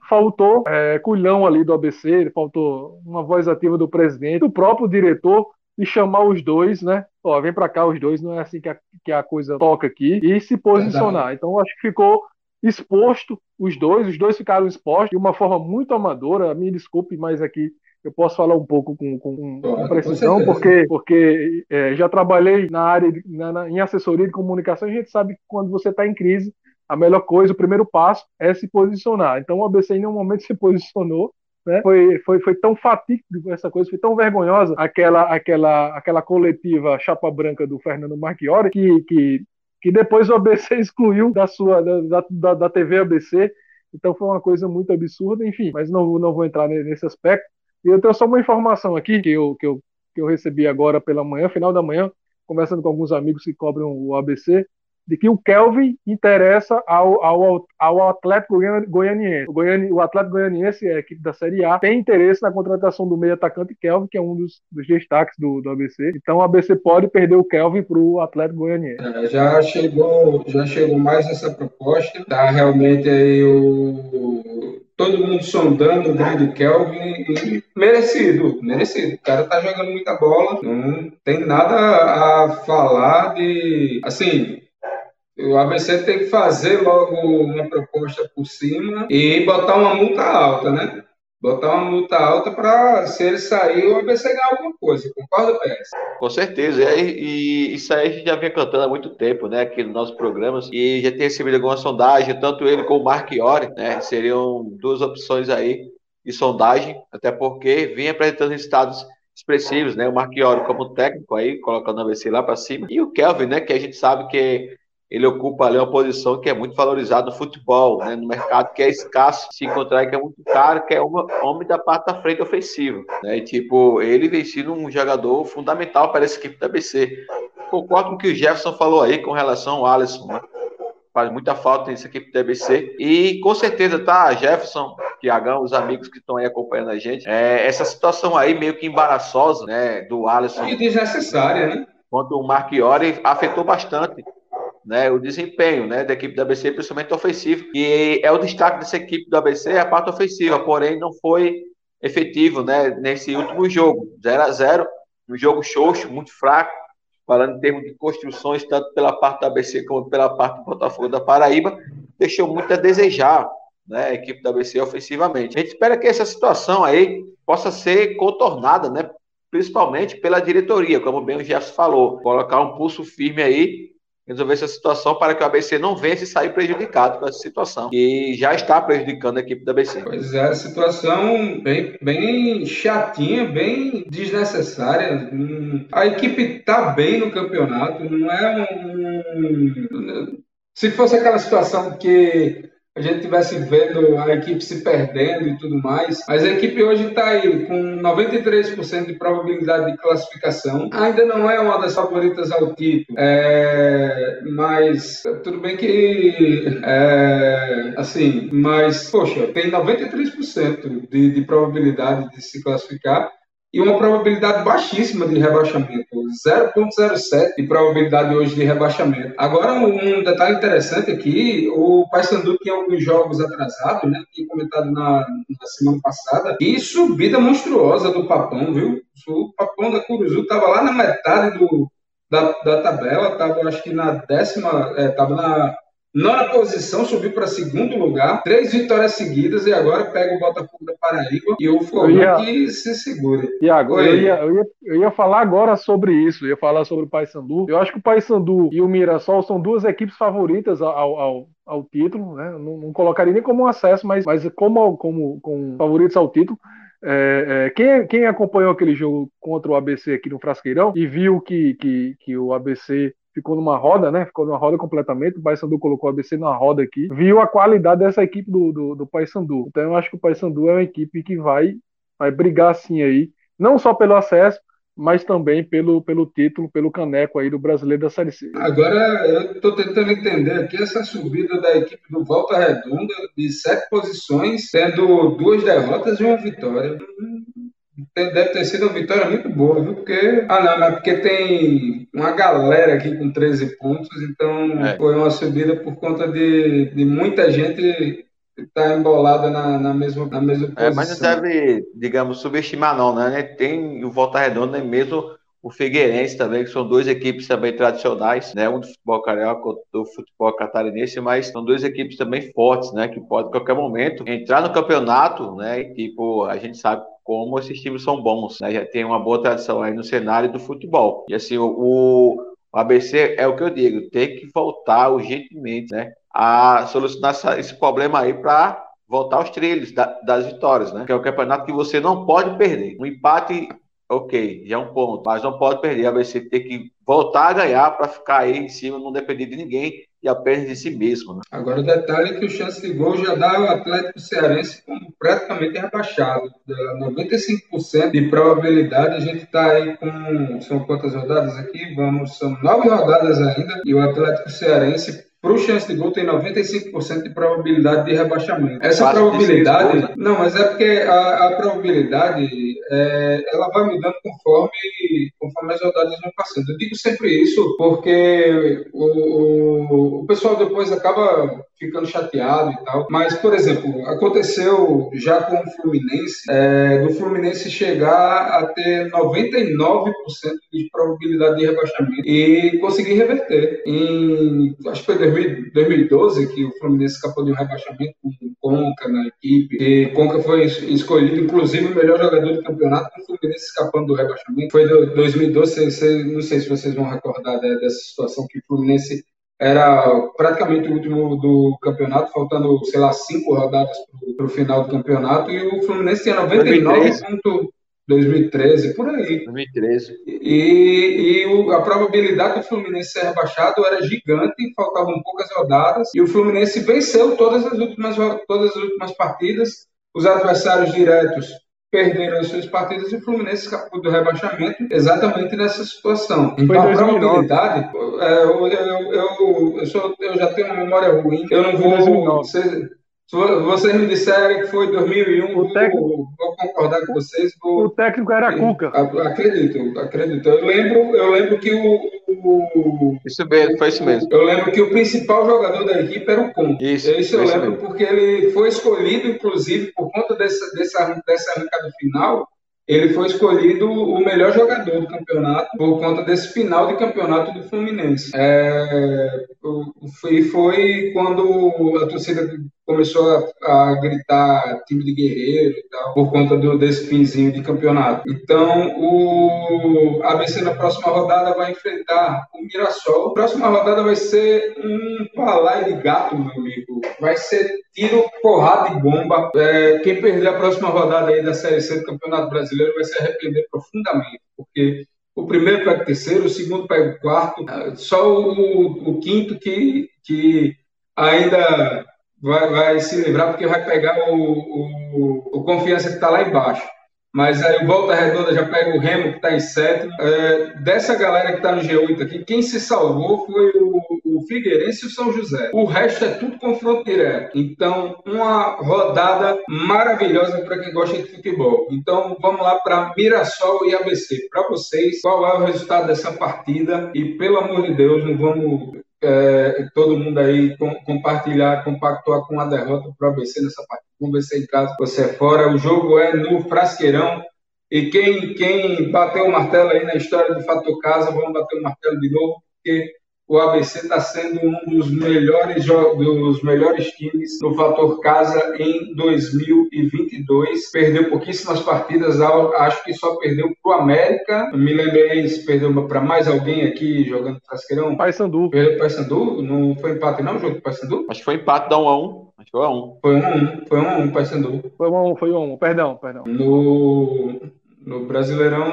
faltou é, culhão ali do ABC, faltou uma voz ativa do presidente, do próprio diretor e chamar os dois, né? Ó, vem para cá os dois, não é assim que a, que a coisa toca aqui, e se posicionar. Verdade. Então, acho que ficou exposto os dois, os dois ficaram expostos de uma forma muito amadora. Me desculpe, mas aqui eu posso falar um pouco com, com, com precisão, com porque, porque é, já trabalhei na área, de, na, na, em assessoria de comunicação, a gente sabe que quando você está em crise, a melhor coisa, o primeiro passo é se posicionar. Então o ABC em nenhum momento *laughs* se posicionou, né? Foi, foi, foi tão fatídico essa coisa, foi tão vergonhosa aquela, aquela, aquela coletiva chapa branca do Fernando Marchiori que, que, que depois o ABC *laughs* excluiu da sua da, da, da TV ABC. Então foi uma coisa muito absurda, enfim, mas não, não vou entrar nesse aspecto. E eu tenho só uma informação aqui que eu, que eu, que eu recebi agora pela manhã, final da manhã, conversando com alguns amigos que cobrem o ABC de que o Kelvin interessa ao, ao, ao Atlético Goianiense. O, Goiani, o Atlético Goianiense, é a equipe da Série A, tem interesse na contratação do meio atacante Kelvin, que é um dos, dos destaques do, do ABC. Então o ABC pode perder o Kelvin para o Atlético Goianiense. É, já chegou, já chegou mais essa proposta. Tá realmente aí o todo mundo sondando o grande Kelvin e merecido, merecido. O cara tá jogando muita bola, não tem nada a falar de. Assim, o ABC tem que fazer logo uma proposta por cima e botar uma multa alta, né? Botar uma multa alta para, se ele sair, o ABC ganhar alguma coisa. Concorda, PS? Com certeza. E, e, isso aí a gente já vem cantando há muito tempo, né? Aqui nos nossos programas. E já tem recebido alguma sondagem, tanto ele como o Marchiori, né? Seriam duas opções aí de sondagem, até porque vem apresentando resultados expressivos, né? O Marchiori como técnico aí, colocando o ABC lá para cima. E o Kelvin, né? Que a gente sabe que ele ocupa ali uma posição que é muito valorizada no futebol, né, no mercado que é escasso se encontrar, que é muito caro, que é uma homem da parte da frente ofensiva. Né, e, tipo, ele vem sendo um jogador fundamental para essa equipe da BC. Concordo com o que o Jefferson falou aí com relação ao Alisson. Né? faz muita falta nessa equipe do ABC. E com certeza, tá, Jefferson, Tiagão, os amigos que estão aí acompanhando a gente, é, essa situação aí meio que embaraçosa, né, do Alisson. E desnecessária, né? Quanto o Marchiori afetou bastante né, o desempenho né, da equipe do ABC, principalmente ofensivo. E é o destaque dessa equipe do ABC é a parte ofensiva, porém não foi efetivo né, nesse último jogo. 0 a 0 um jogo xoxo, muito fraco, falando em termos de construções, tanto pela parte do ABC como pela parte do Botafogo da Paraíba, deixou muito a desejar né, a equipe do ABC ofensivamente. A gente espera que essa situação aí possa ser contornada, né, principalmente pela diretoria, como bem o Jefferson falou, colocar um pulso firme aí resolver essa situação para que o ABC não venha se sair prejudicado com essa situação, que já está prejudicando a equipe do ABC. Pois é, situação bem, bem chatinha, bem desnecessária. A equipe está bem no campeonato, não é um. Se fosse aquela situação que a gente tivesse vendo a equipe se perdendo e tudo mais. Mas a equipe hoje está aí com 93% de probabilidade de classificação. Ainda não é uma das favoritas ao título, é, mas tudo bem que é, assim, mas poxa, tem 93% de, de probabilidade de se classificar e uma probabilidade baixíssima de rebaixamento, 0,07 de probabilidade hoje de rebaixamento. Agora, um detalhe interessante aqui, o Paysandu tinha alguns jogos atrasados, né, tinha comentado na, na semana passada, e subida monstruosa do Papão, viu? O Papão da Curuzu estava lá na metade do, da, da tabela, estava acho que na décima, estava é, na Nona posição, subiu para segundo lugar, três vitórias seguidas e agora pega o Botafogo da Paraíba e o Fogão que se segura. Iago, eu ia, eu, ia, eu ia falar agora sobre isso, eu ia falar sobre o Paysandu. Eu acho que o Paysandu e o Mirassol são duas equipes favoritas ao, ao, ao título, né? Não, não, colocaria nem como um acesso, mas, mas como, como, como favoritos ao título. É, é, quem, quem acompanhou aquele jogo contra o ABC aqui no Frasqueirão e viu que, que, que o ABC ficou numa roda, né? Ficou numa roda completamente. O Paysandu colocou o ABC numa roda aqui. Viu a qualidade dessa equipe do, do, do Paysandu. Então eu acho que o Paysandu é uma equipe que vai, vai brigar assim aí, não só pelo acesso, mas também pelo, pelo título, pelo caneco aí do brasileiro da Série C. Agora eu estou tentando entender aqui essa subida da equipe do Volta Redonda de sete posições, tendo duas derrotas e uma vitória deve ter sido uma vitória muito boa, viu? Porque. Ah, não, mas porque tem uma galera aqui com 13 pontos, então é. foi uma subida por conta de, de muita gente está embolada na, na, mesma, na mesma posição. É, mas não deve, digamos, subestimar, não, né? Tem o Volta Redonda mesmo o Figueirense também, que são duas equipes também tradicionais, né? Um do futebol carioca, outro do futebol catarinense, mas são duas equipes também fortes, né? Que podem, a qualquer momento, entrar no campeonato, né? E, tipo, a gente sabe como esses times são bons, né? Já tem uma boa tradição aí no cenário do futebol. E assim, o, o ABC é o que eu digo, tem que voltar urgentemente, né? A solucionar esse problema aí para voltar aos trilhos da, das vitórias, né? Que é o campeonato que você não pode perder. Um empate ok, já é um ponto, mas não pode perder. A ABC tem que voltar a ganhar para ficar aí em cima, não depender de ninguém e apenas de si mesmo. Né? Agora o detalhe é que o chance de gol já dá o Atlético Cearense como praticamente rebaixado. 95% de probabilidade, a gente está aí com. São quantas rodadas aqui? Vamos, são nove rodadas ainda, e o Atlético Cearense para o chance de gol tem 95% de probabilidade de rebaixamento. Essa Quase probabilidade, não, mas é porque a, a probabilidade é, ela vai mudando conforme, conforme as rodadas vão passando. Eu digo sempre isso porque o, o, o pessoal depois acaba ficando chateado e tal. Mas, por exemplo, aconteceu já com o Fluminense, é, do Fluminense chegar a ter 99% de probabilidade de rebaixamento e conseguir reverter. Em, acho que foi 2012 que o Fluminense escapou de um rebaixamento com o Conca na equipe. E Conca foi escolhido, inclusive, o melhor jogador do campeonato com o Fluminense escapando do rebaixamento. Foi 2012, não sei se vocês vão recordar dessa situação que o Fluminense era praticamente o último do campeonato, faltando, sei lá, cinco rodadas para o final do campeonato, e o Fluminense tinha 99 2013, por aí. 2013. E, e o, a probabilidade do Fluminense ser rebaixado era gigante, faltavam poucas rodadas, e o Fluminense venceu todas as últimas, todas as últimas partidas. Os adversários diretos perderam as suas partidas e o Fluminense escapou do rebaixamento exatamente nessa situação. Então, a probabilidade, é, eu, eu, eu, eu, sou, eu já tenho uma memória ruim, eu não vou. Ser, se vocês me disserem que foi 2001, o técnico, vou, vou concordar com vocês. Vou, o técnico era Cuca. Acredito, acredito. Eu lembro, eu lembro que o, o, Isso mesmo, foi isso mesmo. Eu lembro que o principal jogador da equipe era o Conca. Isso, isso eu lembro mesmo. porque ele foi escolhido, inclusive, por conta dessa, dessa, dessa arrancada final, ele foi escolhido o melhor jogador do campeonato por conta desse final de campeonato do Fluminense. É, e foi quando a torcida começou a, a, gritar time de guerreiro e tal, por conta do, desse finzinho de campeonato. Então, o ABC na próxima rodada vai enfrentar o Mirassol. Próxima rodada vai ser um palai de gato, meu amigo. Vai ser tiro, porrada e bomba. É, quem perder a próxima rodada aí da Série C do Campeonato Brasileiro vai se arrepender profundamente, porque o primeiro pega o terceiro, o segundo pega o quarto, só o, o quinto que, que ainda vai, vai se livrar porque vai pegar o, o, o confiança que está lá embaixo. Mas aí o Volta Redonda já pega o Remo, que está em sétimo. É, dessa galera que está no G8 aqui, quem se salvou foi o, o Figueirense e o São José. O resto é tudo confronto direto. Então, uma rodada maravilhosa para quem gosta de futebol. Então, vamos lá para Mirassol e ABC. Para vocês, qual é o resultado dessa partida? E, pelo amor de Deus, não vamos é, todo mundo aí com, compartilhar, compactuar com a derrota para o ABC nessa partida. Vamos é em casa, você é fora. O jogo é no Frasqueirão. E quem, quem bateu o martelo aí na história do Fator Casa, vamos bater o martelo de novo, porque o ABC está sendo um dos melhores, dos melhores times no fator casa em 2022. Perdeu pouquíssimas partidas, acho que só perdeu para o América. Me lembrei se perdeu para mais alguém aqui jogando Frasqueirão. Paysandu. Perdeu Paysandu? Não foi empate não, o jogo do Paysandu? Acho que foi empate, dá um a um. Acho que foi um. Foi um a um, foi um a um, Paysandu. Foi um a um, foi um a um, perdão, perdão. No, no Brasileirão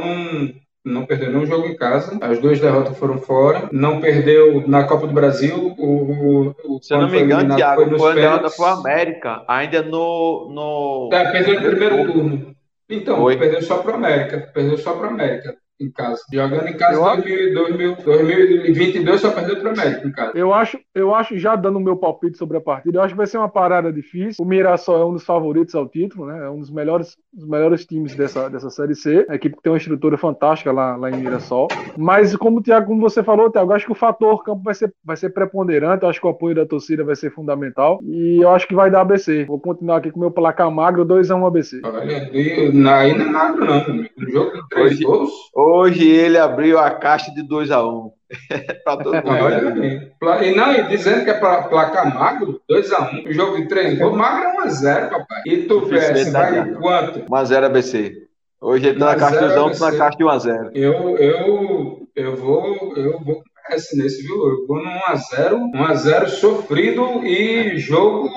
não perdeu nenhum jogo em casa, as duas derrotas foram fora, não perdeu na Copa do Brasil. O, o Se eu não me engano, Thiago, foi, foi derrota para o América, ainda no. no... É, perdeu no primeiro turno. Então, foi. perdeu só para o América, perdeu só para o América em casa. Jogando em casa em 2022 só perdeu para o América em casa. Eu acho, eu acho, já dando o meu palpite sobre a partida, eu acho que vai ser uma parada difícil. O Mirassol é um dos favoritos ao título, né? É um dos melhores, dos melhores times dessa, dessa Série C. A equipe tem uma estrutura fantástica lá, lá em Mirassol. Mas, como, Thiago, como você falou, Thiago, eu acho que o fator campo vai ser, vai ser preponderante. Eu acho que o apoio da torcida vai ser fundamental. E eu acho que vai dar ABC. Vou continuar aqui com o meu placar magro, 2x1 ABC. Olha, aí não é magro, não. Um jogo de três gols. Hoje ele abriu a caixa de 2 a 1 um. *laughs* para todo mundo. e não, e dizendo que é para placar magro, 2 a 1 um, jogo de 3 gols, magro é 1 a 0 papai. E tu assim, vai quanto? 1 a 0 ABC. Hoje ele tá na caixa de 2 na caixa de 1 a 0 Eu, eu, eu vou, eu vou nesse, viu? Eu vou no 1 a 0 1 a 0 sofrido e jogo,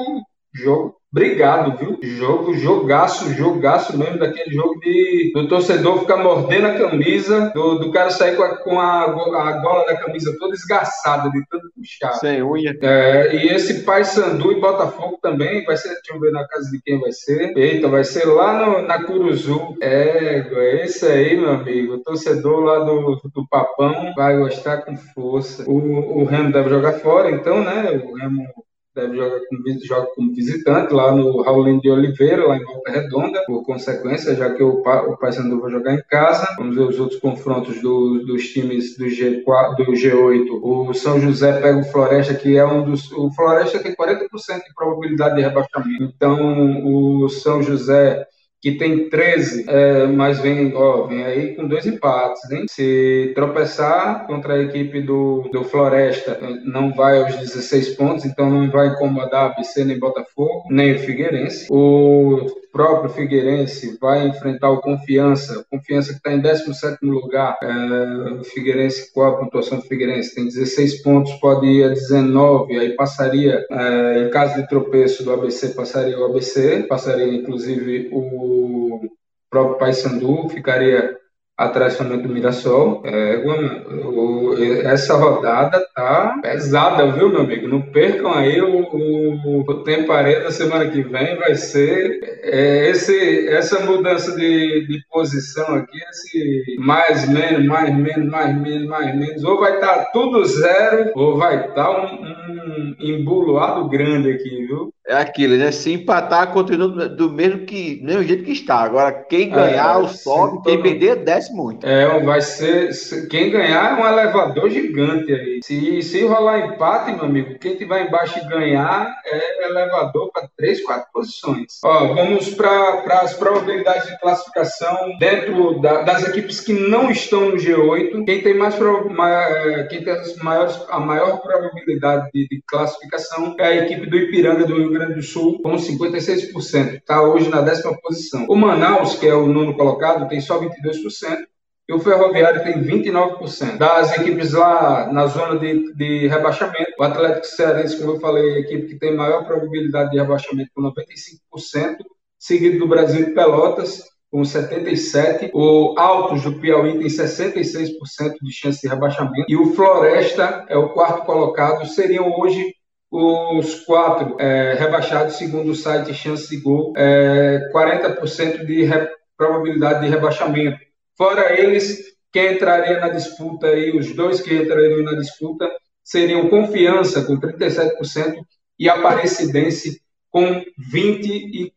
jogo Obrigado, viu? Jogo, jogaço, jogaço mesmo, daquele jogo de do torcedor ficar mordendo a camisa, do, do cara sair com, a, com a, a gola da camisa toda esgaçada, de tanto puxar. Sem unha. É, e esse Pai Sandu e Botafogo também, vai ser, deixa eu ver na casa de quem vai ser. Eita, vai ser lá no, na Curuzu. É, esse aí, meu amigo, o torcedor lá do, do Papão vai gostar com força. O, o Remo deve jogar fora, então, né? O Remo deve jogar como, joga como visitante lá no Raulino de Oliveira, lá em Volta Redonda, por consequência, já que o, o Paysandu vai jogar em casa. Vamos ver os outros confrontos do, dos times do, G4, do G8. O São José pega o Floresta, que é um dos... O Floresta tem 40% de probabilidade de rebaixamento. Então, o São José que tem 13, é, mas vem, ó, vem aí com dois empates, hein? Se tropeçar contra a equipe do, do Floresta, não vai aos 16 pontos, então não vai incomodar a ABC nem Botafogo, nem o Figueirense. O próprio Figueirense vai enfrentar o Confiança, Confiança que está em 17º lugar, é, o Figueirense, qual a pontuação do Figueirense? Tem 16 pontos, pode ir a 19, aí passaria, é, em caso de tropeço do ABC, passaria o ABC, passaria inclusive o próprio Paysandu, ficaria atrás somente do Mirassol. É, o, essa rodada tá pesada, viu, meu amigo? Não percam aí o, o, o tempo da semana que vem, vai ser é, esse, essa mudança de, de posição aqui, esse mais, menos, mais, menos, mais, menos, mais, menos, ou vai estar tá tudo zero, ou vai estar tá um, um embuloado grande aqui, viu? É aquilo, né? Se empatar, continua do mesmo, que, do mesmo jeito que está. Agora, quem ganhar, é, o sobe, quem perder, desce muito. É, vai ser. Quem ganhar é um elevador gigante aí. Se, se rolar empate, meu amigo, quem tiver embaixo e ganhar é elevador para três, quatro posições. Ó, vamos para as probabilidades de classificação dentro da, das equipes que não estão no G8. Quem tem mais quem tem as maiores, a maior probabilidade de, de classificação é a equipe do Ipiranga do Rio Grande do Sul, com 56%. Está hoje na décima posição. O Manaus, que é o nono colocado, tem só 22%. E o Ferroviário tem 29%. Das equipes lá na zona de, de rebaixamento, o Atlético Cearense, como eu falei, é a equipe que tem maior probabilidade de rebaixamento, com 95%, seguido do Brasil de Pelotas, com 77%. O Altos do Piauí tem 66% de chance de rebaixamento. E o Floresta é o quarto colocado. Seriam hoje os quatro é, rebaixados, segundo o site Chance de Gol, é, 40% de probabilidade de rebaixamento. Fora eles, quem entraria na disputa aí, os dois que entrariam na disputa, seriam Confiança, com 37%, e Aparecidense, com 24%.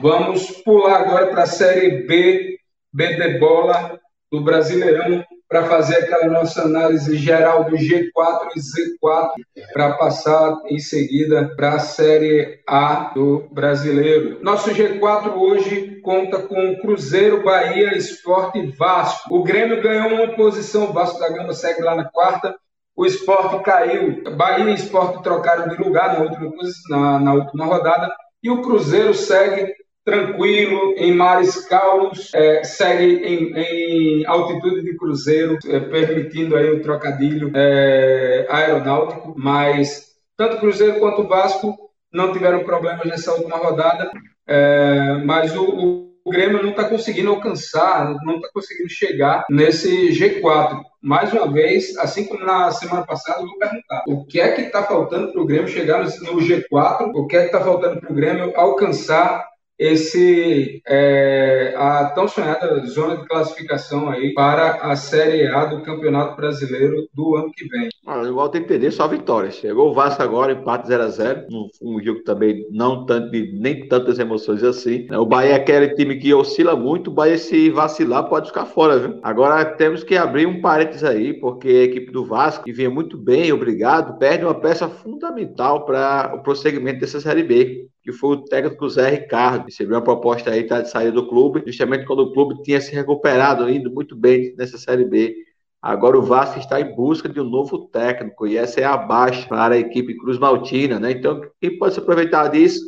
Vamos pular agora para a Série B, B de bola do Brasileirão, para fazer aquela nossa análise geral do G4 e Z4, para passar em seguida para a Série A do Brasileiro. Nosso G4 hoje conta com Cruzeiro, Bahia, Esporte e Vasco. O Grêmio ganhou uma posição, o Vasco da Gama segue lá na quarta. O esporte caiu. Bahia e esporte trocaram de lugar na última, na, na última rodada. E o Cruzeiro segue tranquilo, em mares calmos, é, segue em, em, altitude de cruzeiro, é, permitindo aí o trocadilho é, aeronáutico, mas tanto Cruzeiro quanto Vasco não tiveram problemas nessa última rodada, é, mas o, o, o Grêmio não está conseguindo alcançar, não está conseguindo chegar nesse G4. Mais uma vez, assim como na semana passada, eu vou perguntar: o que é que está faltando para o Grêmio chegar no, no G4? O que é que está faltando para o Grêmio alcançar esse é, a tão sonhada zona de classificação aí para a Série A do Campeonato Brasileiro do ano que vem. Ah, tem que entender só vitórias. Chegou o Vasco agora, empate 0 a 0 um, um jogo também não tanto nem tantas emoções assim. O Bahia é aquele time que oscila muito, o Bahia se vacilar pode ficar fora, viu? Agora temos que abrir um parênteses aí, porque a equipe do Vasco, que vinha muito bem, obrigado, perde uma peça fundamental para o prosseguimento dessa Série B que foi o técnico Zé Ricardo. Recebeu uma proposta aí tá, de sair do clube, justamente quando o clube tinha se recuperado, indo muito bem nessa Série B. Agora o Vasco está em busca de um novo técnico e essa é a baixa para a equipe Cruz Maltina, né? Então, quem pode se aproveitar disso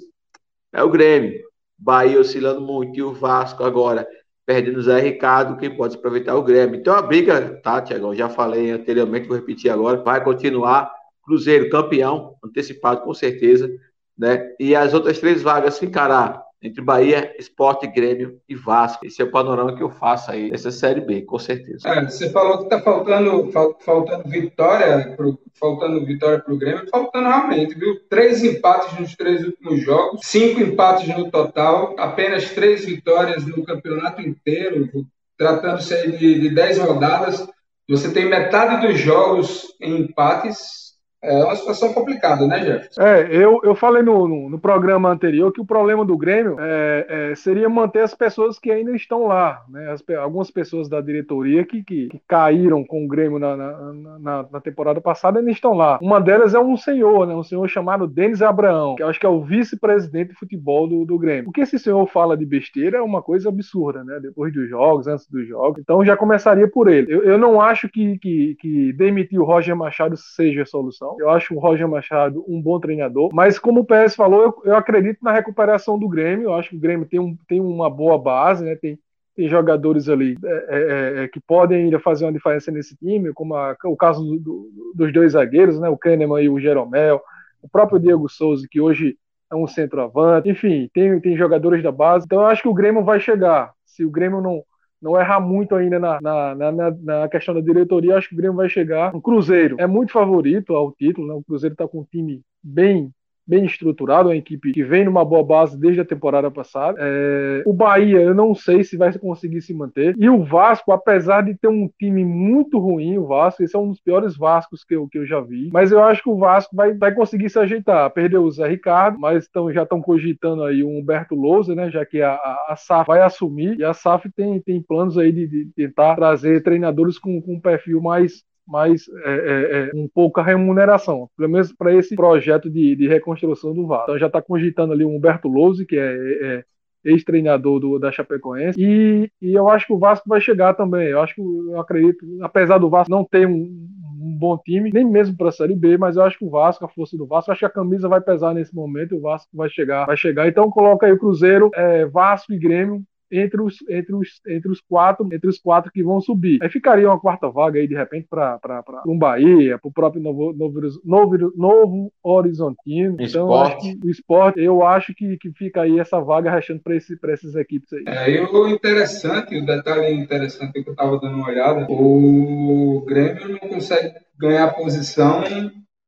é o Grêmio. Bahia oscilando muito e o Vasco agora perdendo o Zé Ricardo, quem pode se aproveitar é o Grêmio. Então a briga, tá, Tiagão? Já falei anteriormente, vou repetir agora, vai continuar. Cruzeiro campeão, antecipado com certeza né? E as outras três vagas ficará entre Bahia, Esporte, Grêmio e Vasco. Esse é o panorama que eu faço aí nessa Série B, com certeza. É, você falou que está faltando, faltando vitória, pro, faltando vitória para o Grêmio, faltando realmente, viu? Três empates nos três últimos jogos, cinco empates no total, apenas três vitórias no campeonato inteiro, tratando-se de, de dez rodadas. Você tem metade dos jogos em empates, é uma situação complicada, né, Jefferson? É, eu, eu falei no, no, no programa anterior que o problema do Grêmio é, é, seria manter as pessoas que ainda estão lá. Né? As, algumas pessoas da diretoria que, que, que caíram com o Grêmio na, na, na, na, temporada passada ainda estão lá. Uma delas é um senhor, né? um senhor chamado Denis Abraão, que eu acho que é o vice-presidente de futebol do, do Grêmio. O que esse senhor fala de besteira é uma coisa absurda, né? Depois dos jogos, antes dos jogos. Então já começaria por ele. Eu, eu não acho que, que, que demitir o Roger Machado seja a solução. Eu acho o Roger Machado um bom treinador, mas como o PS falou, eu, eu acredito na recuperação do Grêmio. Eu acho que o Grêmio tem, um, tem uma boa base, né? Tem, tem jogadores ali é, é, é, é que podem ainda fazer uma diferença nesse time, como a, o caso do, do, dos dois zagueiros, né? O Kahneman e o Jeromel, o próprio Diego Souza, que hoje é um centroavante, enfim, tem, tem jogadores da base. Então eu acho que o Grêmio vai chegar. Se o Grêmio não, não errar muito ainda na, na, na, na, questão da diretoria, acho que o Grêmio vai chegar. O Cruzeiro é muito favorito ao título, né? O Cruzeiro está com um time bem bem estruturado, uma equipe que vem numa boa base desde a temporada passada. É, o Bahia, eu não sei se vai conseguir se manter. E o Vasco, apesar de ter um time muito ruim, o Vasco, esse é um dos piores Vascos que eu, que eu já vi. Mas eu acho que o Vasco vai, vai conseguir se ajeitar. Perdeu o Zé Ricardo, mas tão, já estão cogitando aí o Humberto Lousa, né? Já que a, a, a, SAF vai assumir. E a SAF tem, tem planos aí de, de tentar trazer treinadores com, com um perfil mais mais é, é, é, um pouco a remuneração, pelo menos para esse projeto de, de, reconstrução do Vasco. Então já está cogitando ali o Humberto Lousi, que é, é ex-treinador do, da Chapecoense, e, e, eu acho que o Vasco vai chegar também. Eu acho que eu acredito, apesar do Vasco não ter um, um bom time, nem mesmo para a Série B, mas eu acho que o Vasco, a força do Vasco, acho que a camisa vai pesar nesse momento, o Vasco vai chegar, vai chegar. Então coloca aí o Cruzeiro, é, Vasco e Grêmio entre os, entre os, entre os quatro entre os quatro que vão subir. Aí ficaria uma quarta vaga aí de repente para um Bahia, para o próprio Novo, Novo, Novo, Novo Horizontino. Então, o esporte, eu acho que, que fica aí essa vaga restando para esse, essas equipes aí. É, e o interessante, o detalhe interessante que eu estava dando uma olhada, o Grêmio não consegue ganhar posição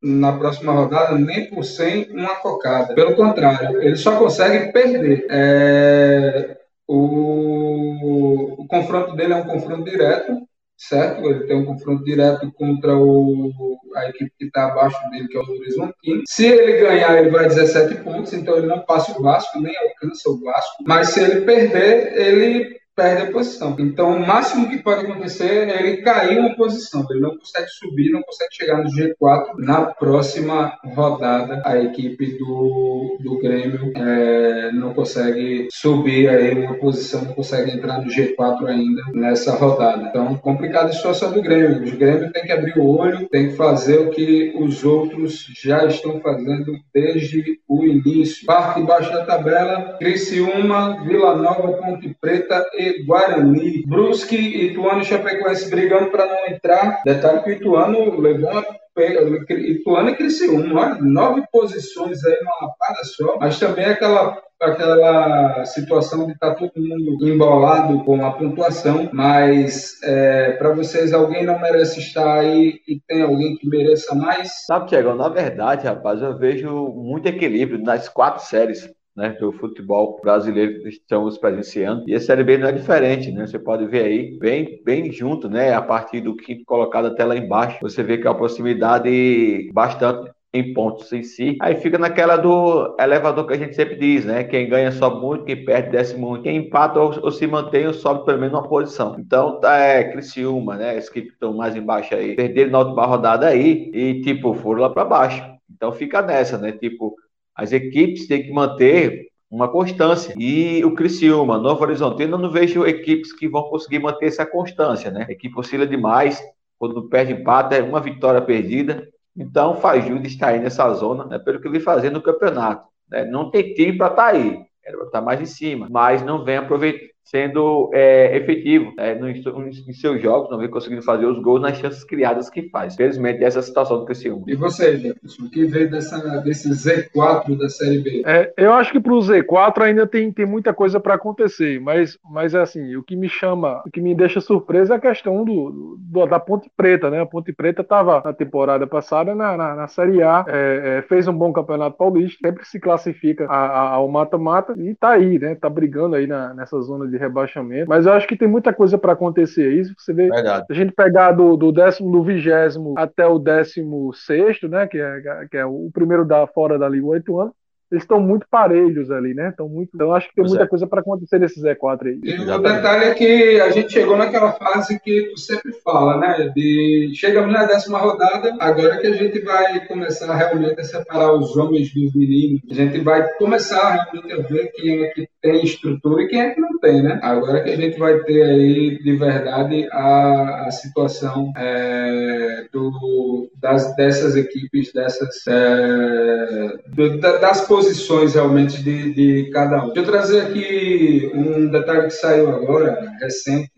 na próxima rodada nem por 100 uma cocada. Pelo contrário, ele só consegue perder. É, o, o confronto dele é um confronto direto, certo? Ele tem um confronto direto contra o, a equipe que está abaixo dele, que é o Horizontino. Se ele ganhar, ele vai 17 pontos, então ele não passa o Vasco, nem alcança o Vasco. Mas se ele perder, ele perde a posição. Então, o máximo que pode acontecer é ele cair uma posição. Ele não consegue subir, não consegue chegar no G4 na próxima rodada. A equipe do, do Grêmio é, não consegue subir aí uma posição, não consegue entrar no G4 ainda nessa rodada. Então, complicada a situação do Grêmio. O Grêmio tem que abrir o olho, tem que fazer o que os outros já estão fazendo desde o início. Parte embaixo da tabela, Criciúma, Vila Nova, Ponte Preta e Guarani. Brusque, Ituano e Chapecoense brigando para não entrar. Detalhe que o Ituano levou uma Ituano e Criciúma, nove posições aí numa lapada só, mas também aquela aquela situação de estar tá todo mundo embolado com a pontuação, mas é, para vocês alguém não merece estar aí e tem alguém que mereça mais? Sabe, Tiago, na verdade, rapaz, eu vejo muito equilíbrio nas quatro séries né, do futebol brasileiro que estamos presenciando. E a Série B não é diferente, né? Você pode ver aí bem, bem junto, né? A partir do quinto colocado até lá embaixo, você vê que é uma proximidade bastante em pontos em si. Aí fica naquela do elevador que a gente sempre diz, né? Quem ganha sobe muito, quem perde desce muito. Quem empata ou, ou se mantém ou sobe pelo menos uma posição. Então, tá, é Criciúma, né? As que estão mais embaixo aí, perderam na última rodada aí e, tipo, foram lá para baixo. Então fica nessa, né? Tipo, as equipes têm que manter uma constância. E o Criciúma, Novo Horizontino, eu não vejo equipes que vão conseguir manter essa constância, né? A equipe oscila demais, quando perde empate, é uma vitória perdida. Então faz jus de estar aí nessa zona, né, pelo que vem fazendo no campeonato. Né? Não tem time para estar tá aí, era para estar tá mais em cima, mas não vem aproveitar sendo é, efetivo é, nos, em seus jogos, não vem conseguindo fazer os gols nas chances criadas que faz. Felizmente, essa é a situação do Criciúma. E você, Jefferson, o que vê dessa, desse Z4 da Série B? É, eu acho que para o Z4 ainda tem, tem muita coisa para acontecer, mas, mas é assim, o que me chama, o que me deixa surpresa é a questão do, do da Ponte Preta, né? A Ponte Preta estava na temporada passada na, na, na Série A, é, é, fez um bom campeonato paulista, sempre se classifica a, a, ao mata-mata e está aí, né? Tá brigando aí na, nessa zona de de rebaixamento. Mas eu acho que tem muita coisa para acontecer isso. Você vê Verdade. a gente pegar do, do décimo, do vigésimo até o décimo sexto, né? Que é, que é o primeiro da fora da Liga oito anos eles estão muito parelhos ali, né? Estão muito, então acho que tem pois muita é. coisa para acontecer nesse Z4 aí. E o detalhe é que a gente chegou naquela fase que tu sempre fala, né? De chegamos na décima rodada, agora que a gente vai começar realmente a separar os homens dos meninos, a gente vai começar realmente a ver quem é que tem estrutura e quem é que não tem, né? Agora que a gente vai ter aí de verdade a, a situação é, do, das, dessas equipes, dessas é, do, das posições realmente de, de cada um. Deixa eu trazer aqui um detalhe que saiu agora, recente,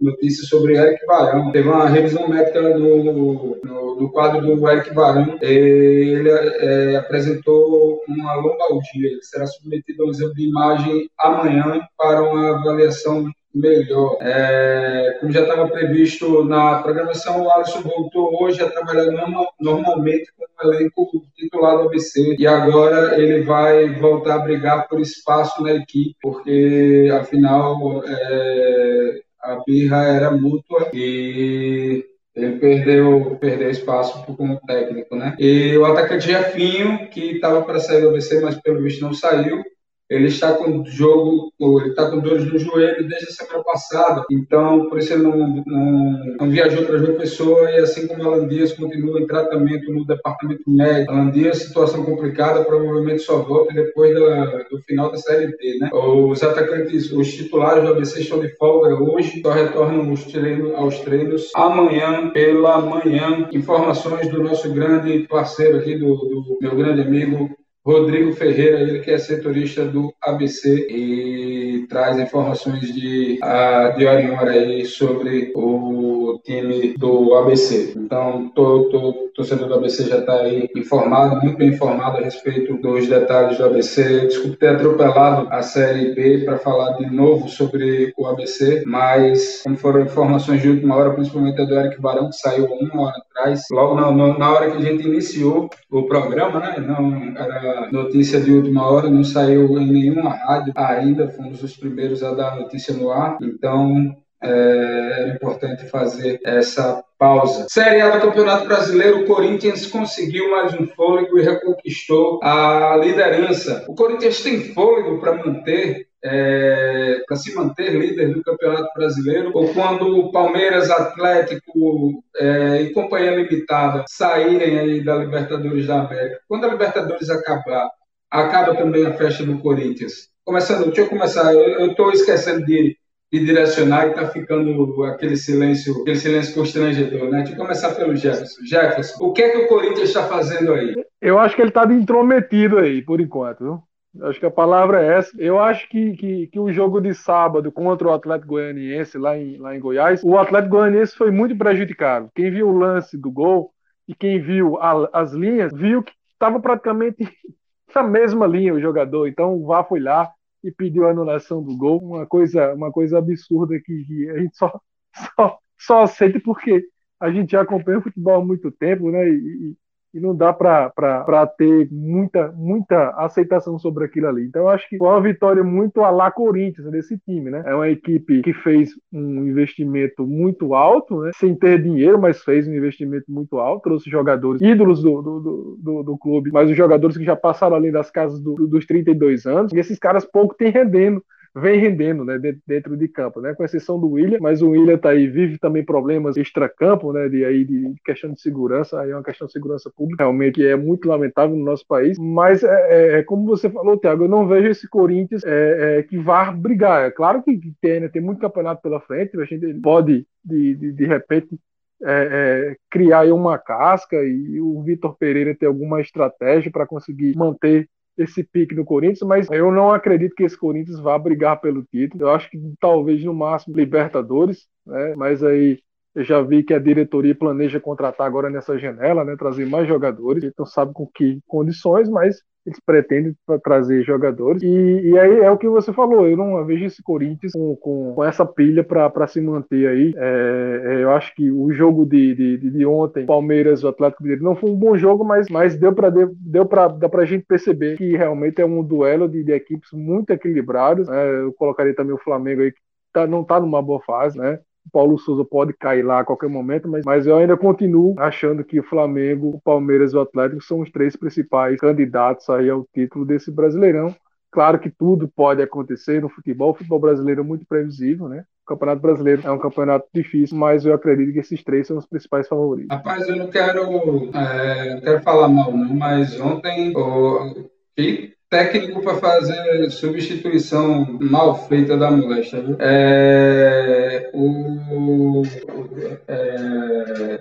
notícia sobre Eric Barão. Teve uma revisão médica no, no, no quadro do Eric Barão. Ele é, apresentou uma lombalgia. Ele será submetido a um exame de imagem amanhã para uma avaliação melhor. É, como já estava previsto na programação, o Alisson voltou hoje a trabalhar normal, normalmente com o elenco titular do ABC e agora ele vai voltar a brigar por espaço na equipe, porque afinal é, a birra era mútua e ele perdeu, perdeu espaço como técnico, né? E o atacante Jefinho, que estava para sair do ABC, mas pelo visto não saiu, ele está com jogo, ele está com dores no joelho desde a semana passada, então por isso ele não, não, não viajou para João Pessoa e assim como Alan Dias continua em tratamento no departamento médico. Alan Dias, situação complicada, provavelmente só volta depois da, do final da Série B, né? Os atacantes, os titulares do ABC estão de folga hoje, só retornam os treinos, aos treinos amanhã pela manhã. Informações do nosso grande parceiro aqui, do, do meu grande amigo Rodrigo Ferreira, ele que é setorista do ABC e traz informações de, de hora em hora aí sobre o time do ABC. Então, o torcedor do ABC já está aí informado, muito bem informado a respeito dos detalhes do ABC. Desculpe ter atropelado a Série B para falar de novo sobre o ABC, mas como foram informações de última hora, principalmente a do Eric Barão, que saiu uma hora atrás, logo na, na hora que a gente iniciou o programa, né? Não era notícia de última hora, não saiu em nenhuma rádio ainda, fomos os primeiros a dar notícia no ar, então é, é importante fazer essa pausa. Série A do Campeonato Brasileiro, o Corinthians conseguiu mais um fôlego e reconquistou a liderança. O Corinthians tem fôlego para manter é, para se manter líder do Campeonato Brasileiro, ou quando o Palmeiras, Atlético é, e Companhia Limitada saírem aí da Libertadores da América. Quando a Libertadores acabar, acaba também a festa do Corinthians. Começando, deixa eu começar, eu estou esquecendo de, de direcionar e está ficando aquele silêncio, aquele silêncio constrangedor, né? Deixa eu começar pelo Jefferson. Jefferson, o que é que o Corinthians está fazendo aí? Eu acho que ele está intrometido aí, por enquanto, viu? Acho que a palavra é essa. Eu acho que, que, que, o jogo de sábado contra o Atlético Goianiense lá em, lá em Goiás, o Atlético Goianiense foi muito prejudicado. Quem viu o lance do gol e quem viu a, as linhas, viu que estava praticamente *laughs* na mesma linha o jogador. Então o VAR foi lá e pediu a anulação do gol. Uma coisa, uma coisa absurda que, a gente só, *laughs* só, só aceita porque a gente já acompanha o futebol há muito tempo, né? E, e não dá para ter muita, muita aceitação sobre aquilo ali. Então, acho que foi uma vitória muito a lá Corinthians desse time, né? É uma equipe que fez um investimento muito alto, né? sem ter dinheiro, mas fez um investimento muito alto, trouxe jogadores ídolos do, do, do, do clube, mas os jogadores que já passaram além das casas do, dos 32 anos, e esses caras pouco têm rendendo vem rendendo né, dentro de campo, né, com exceção do William, mas o William tá aí, vive também problemas extra-campo, né, de, aí, de questão de segurança, aí é uma questão de segurança pública, realmente é muito lamentável no nosso país, mas é, é, é como você falou, Thiago, eu não vejo esse Corinthians é, é, que vá brigar, é claro que tem, né, tem muito campeonato pela frente, a gente pode, de, de, de repente, é, é, criar uma casca e o Vitor Pereira ter alguma estratégia para conseguir manter esse pique no Corinthians, mas eu não acredito que esse Corinthians vá brigar pelo título. Eu acho que talvez no máximo Libertadores, né? Mas aí eu já vi que a diretoria planeja contratar agora nessa janela, né? Trazer mais jogadores. Então sabe com que condições, mas eles pretendem trazer jogadores. E, e, aí é o que você falou, eu não vejo esse Corinthians com, com, com essa pilha para se manter aí. É, é, eu acho que o jogo de, de, de ontem, Palmeiras, o Atlético Mineiro, não foi um bom jogo, mas, mas deu para deu pra, dá pra gente perceber que realmente é um duelo de, de equipes muito equilibrados. Né? Eu colocaria também o Flamengo aí que tá, não está numa boa fase, né? Paulo Souza pode cair lá a qualquer momento, mas, mas eu ainda continuo achando que o Flamengo, o Palmeiras e o Atlético são os três principais candidatos aí ao título desse Brasileirão. Claro que tudo pode acontecer no futebol. O futebol brasileiro é muito previsível, né? O Campeonato Brasileiro é um campeonato difícil, mas eu acredito que esses três são os principais favoritos. Rapaz, eu não quero, é, não quero falar mal, não, mas ontem o, técnico para fazer substituição mal feita da moléstia. Viu? É, o, é,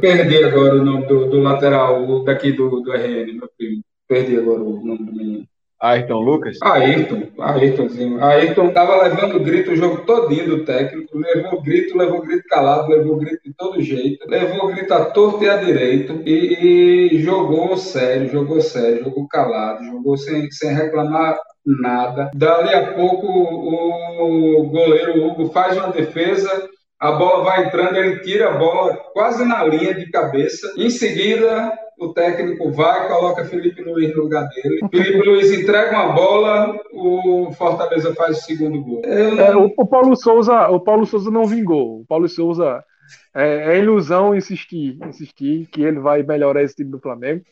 perdi agora o nome do, do lateral daqui do, do RN, meu primo. Perdi agora o nome do menino. Ayrton Lucas? Ayrton, Ayrtonzinho. Ayrton tava levando grito o jogo todinho do técnico, levou grito, levou grito calado, levou grito de todo jeito, levou grito à torto e à direito e, e jogou sério, jogou sério, jogou calado, jogou sem, sem reclamar nada. Dali a pouco o goleiro Hugo faz uma defesa, a bola vai entrando, ele tira a bola quase na linha de cabeça. Em seguida, o técnico vai, coloca Felipe Luiz no lugar dele. Felipe Luiz entrega uma bola, o Fortaleza faz o segundo gol. É, o, o, Paulo Souza, o Paulo Souza não vingou. O Paulo Souza é, é, ilusão insistir, insistir que ele vai melhorar esse time do Flamengo.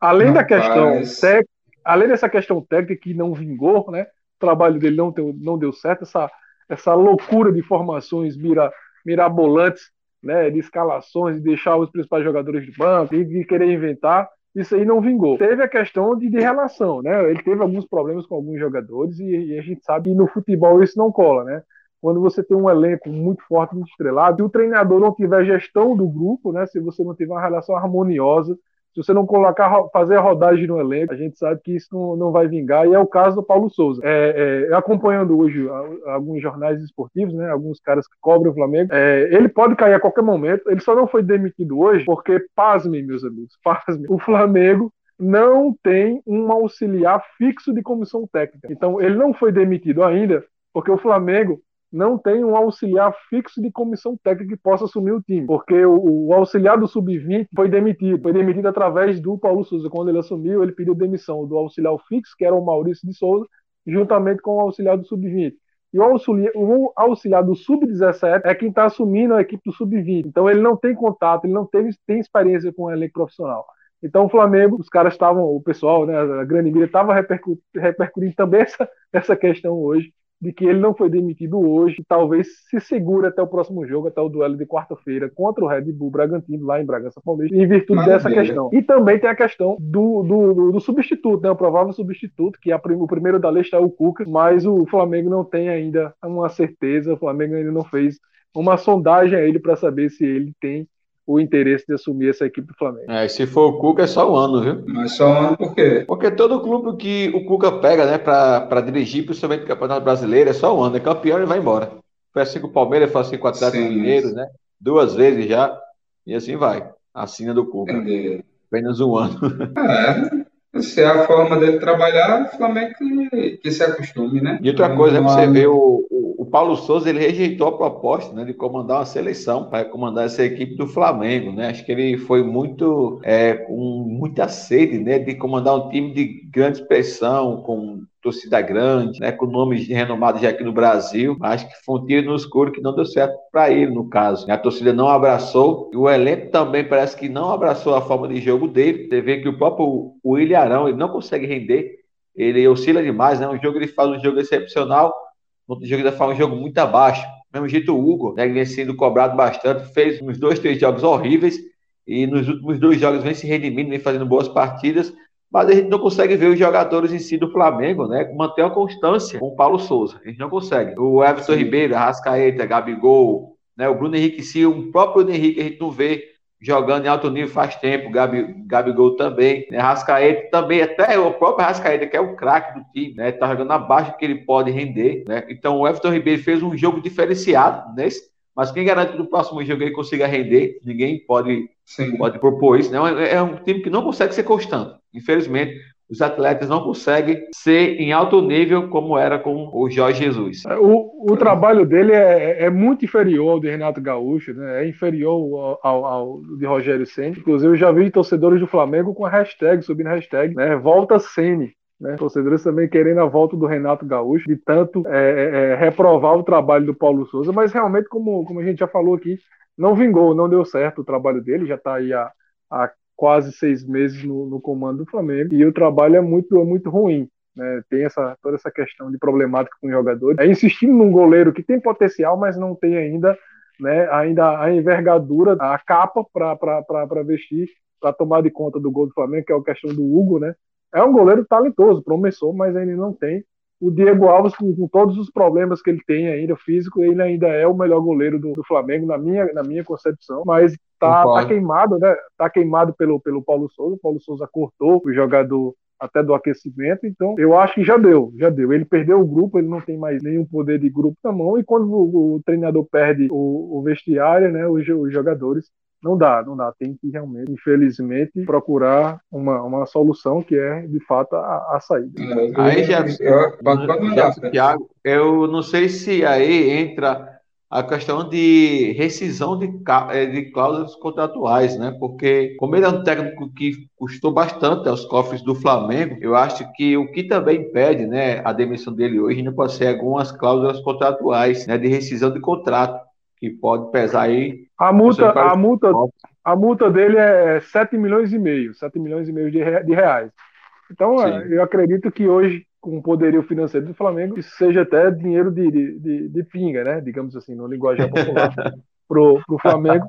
Além Rapaz. da questão tec, além dessa questão técnica que não vingou, né? O trabalho dele não deu, não deu certo, essa, essa loucura de formações mira, mirabolantes né, de escalações, de deixar os principais jogadores de banco, e de querer inventar, isso aí não vingou. Teve a questão de, de relação, né? Ele teve alguns problemas com alguns jogadores e, e, a gente sabe que no futebol isso não cola, né? Quando você tem um elenco muito forte, muito estrelado, e o treinador não tiver gestão do grupo, né? Se você não tiver uma relação harmoniosa se você não colocar, fazer a rodagem no elenco, a gente sabe que isso não, não vai vingar, e é o caso do Paulo Souza. É, é, acompanhando hoje alguns jornais esportivos, né, alguns caras que cobrem o Flamengo, é, ele pode cair a qualquer momento, ele só não foi demitido hoje, porque, pasmem, meus amigos, *laughs* pasmem, o Flamengo não tem um auxiliar fixo de comissão técnica. Então, ele não foi demitido ainda, porque o Flamengo não tem um auxiliar fixo de comissão técnica que possa assumir o time, porque o, o auxiliar do sub-20 foi demitido, foi demitido através do Paulo Souza. Quando ele assumiu, ele pediu demissão do auxiliar fixo, que era o Maurício de Souza, juntamente com o auxiliar do sub-20. E o auxiliar, o auxiliar do sub-17 é quem está assumindo a equipe do sub-20. Então ele não tem contato, ele não teve, tem experiência com o elenco profissional. Então o Flamengo, os caras estavam, o pessoal, né, a grande mídia estava repercutindo também *laughs* essa, essa questão hoje de que ele não foi demitido hoje, talvez se segure até o próximo jogo, até o duelo de quarta-feira contra o Red Bull Bragantino, lá em Bragança Paulista, em virtude Maravilha. dessa questão. E também tem a questão do, do, do, substituto, né, o provável substituto, que a, o primeiro da lista é o Cuca, mas o Flamengo não tem ainda uma certeza, o Flamengo ainda não fez uma sondagem a ele para saber se ele tem o interesse de assumir essa equipe do Flamengo. É, se for o Cuca, é só um ano, viu? Mas só um ano por quê? Porque todo clube que o Cuca pega, né, para dirigir, principalmente o Campeonato Brasileiro, é só um ano. É campeão e vai embora. Foi assim com o Palmeiras, foi assim com o Atlético Mineiro, né? Duas vezes já. E assim vai. Assina do Cuca. Entendi. Apenas um ano. *laughs* É. Se é a forma dele trabalhar, o Flamengo que, que se acostume, né? E outra coisa, é você ver o, o Paulo Souza ele rejeitou a proposta né, de comandar uma seleção para comandar essa equipe do Flamengo. Né? Acho que ele foi muito é, com muita sede né, de comandar um time de grande expressão, com torcida grande, né, com nomes renomados já aqui no Brasil. Acho que foi um tiro no escuro que não deu certo para ele, no caso. A torcida não abraçou e o elenco também parece que não abraçou a forma de jogo dele. Você vê que o próprio William Arão ele não consegue render, ele oscila demais. Né? Um jogo ele faz um jogo excepcional o jogo ainda faz um jogo muito abaixo. Mesmo jeito, o Hugo, né, vem sendo cobrado bastante, fez uns dois, três jogos horríveis e nos últimos dois jogos vem se redimindo, vem fazendo boas partidas, mas a gente não consegue ver os jogadores em si do Flamengo, né, manter a constância com o Paulo Souza. A gente não consegue. O Everton Sim. Ribeiro, Arrascaeta, Gabigol, né, o Bruno Henrique, se o próprio Bruno Henrique a gente não vê jogando em alto nível faz tempo, Gabi, Gabigol também, né? Rascaeta também, até o próprio Rascaeta, que é o craque do time, né? Tá jogando abaixo do que ele pode render, né? Então o Everton Ribeiro fez um jogo diferenciado nesse, mas quem garante que no próximo jogo ele consiga render? Ninguém pode, pode propor isso, né? É um time que não consegue ser constante. Infelizmente, os atletas não conseguem ser em alto nível como era com o Jorge Jesus. É, o, o trabalho dele é, é, muito inferior ao de Renato Gaúcho, né? é inferior ao, ao, ao de Rogério Senna. Inclusive, eu já vi torcedores do Flamengo com hashtag, subindo hashtag, né? Volta Sene. Né? Torcedores também querendo a volta do Renato Gaúcho, de tanto é, é, é, reprovar o trabalho do Paulo Souza, mas realmente, como, como a gente já falou aqui, não vingou, não deu certo o trabalho dele, já está aí há, há quase seis meses no, no, comando do Flamengo e o trabalho é muito, é muito ruim. Né? Tem essa, toda essa questão de problemática com os jogadores. É insistindo num goleiro que tem potencial, mas não tem ainda, né, ainda a envergadura, a capa para vestir, para tomar de conta do gol do Flamengo, que é a questão do Hugo. Né? É um goleiro talentoso, promissor, mas ele não tem o Diego Alves, com, com, todos os problemas que ele tem ainda físico, ele ainda é o melhor goleiro do, do Flamengo, na minha, na minha concepção, mas tá, tá, queimado, né? Tá queimado pelo, pelo Paulo Souza. O Paulo Souza cortou o jogador até do aquecimento. Então, eu acho que já deu, já deu. Ele perdeu o grupo, ele não tem mais nenhum poder de grupo na mão. E quando o, o treinador perde o, o vestiário, né, os, os jogadores não dá, não dá. Tem que realmente, infelizmente, procurar uma, uma solução que é, de fato, a, a saída. Aí, já, Tiago, eu não sei se aí entra a questão de rescisão de, eh, de cláusulas contratuais, né? Porque, como ele é um técnico que custou bastante aos cofres do Flamengo, eu acho que o que também impede, né, a demissão dele hoje não pode ser algumas cláusulas contratuais, né, de rescisão de contrato que pode pesar aí. A multa, a multa, a multa dele é 7 milhões e meio, 7 milhões e meio de, reais. Então, Sim. eu acredito que hoje, com o poderio financeiro do Flamengo, isso seja até dinheiro de, de, de pinga, né? Digamos assim, no linguagem popular, *laughs* pro, pro Flamengo.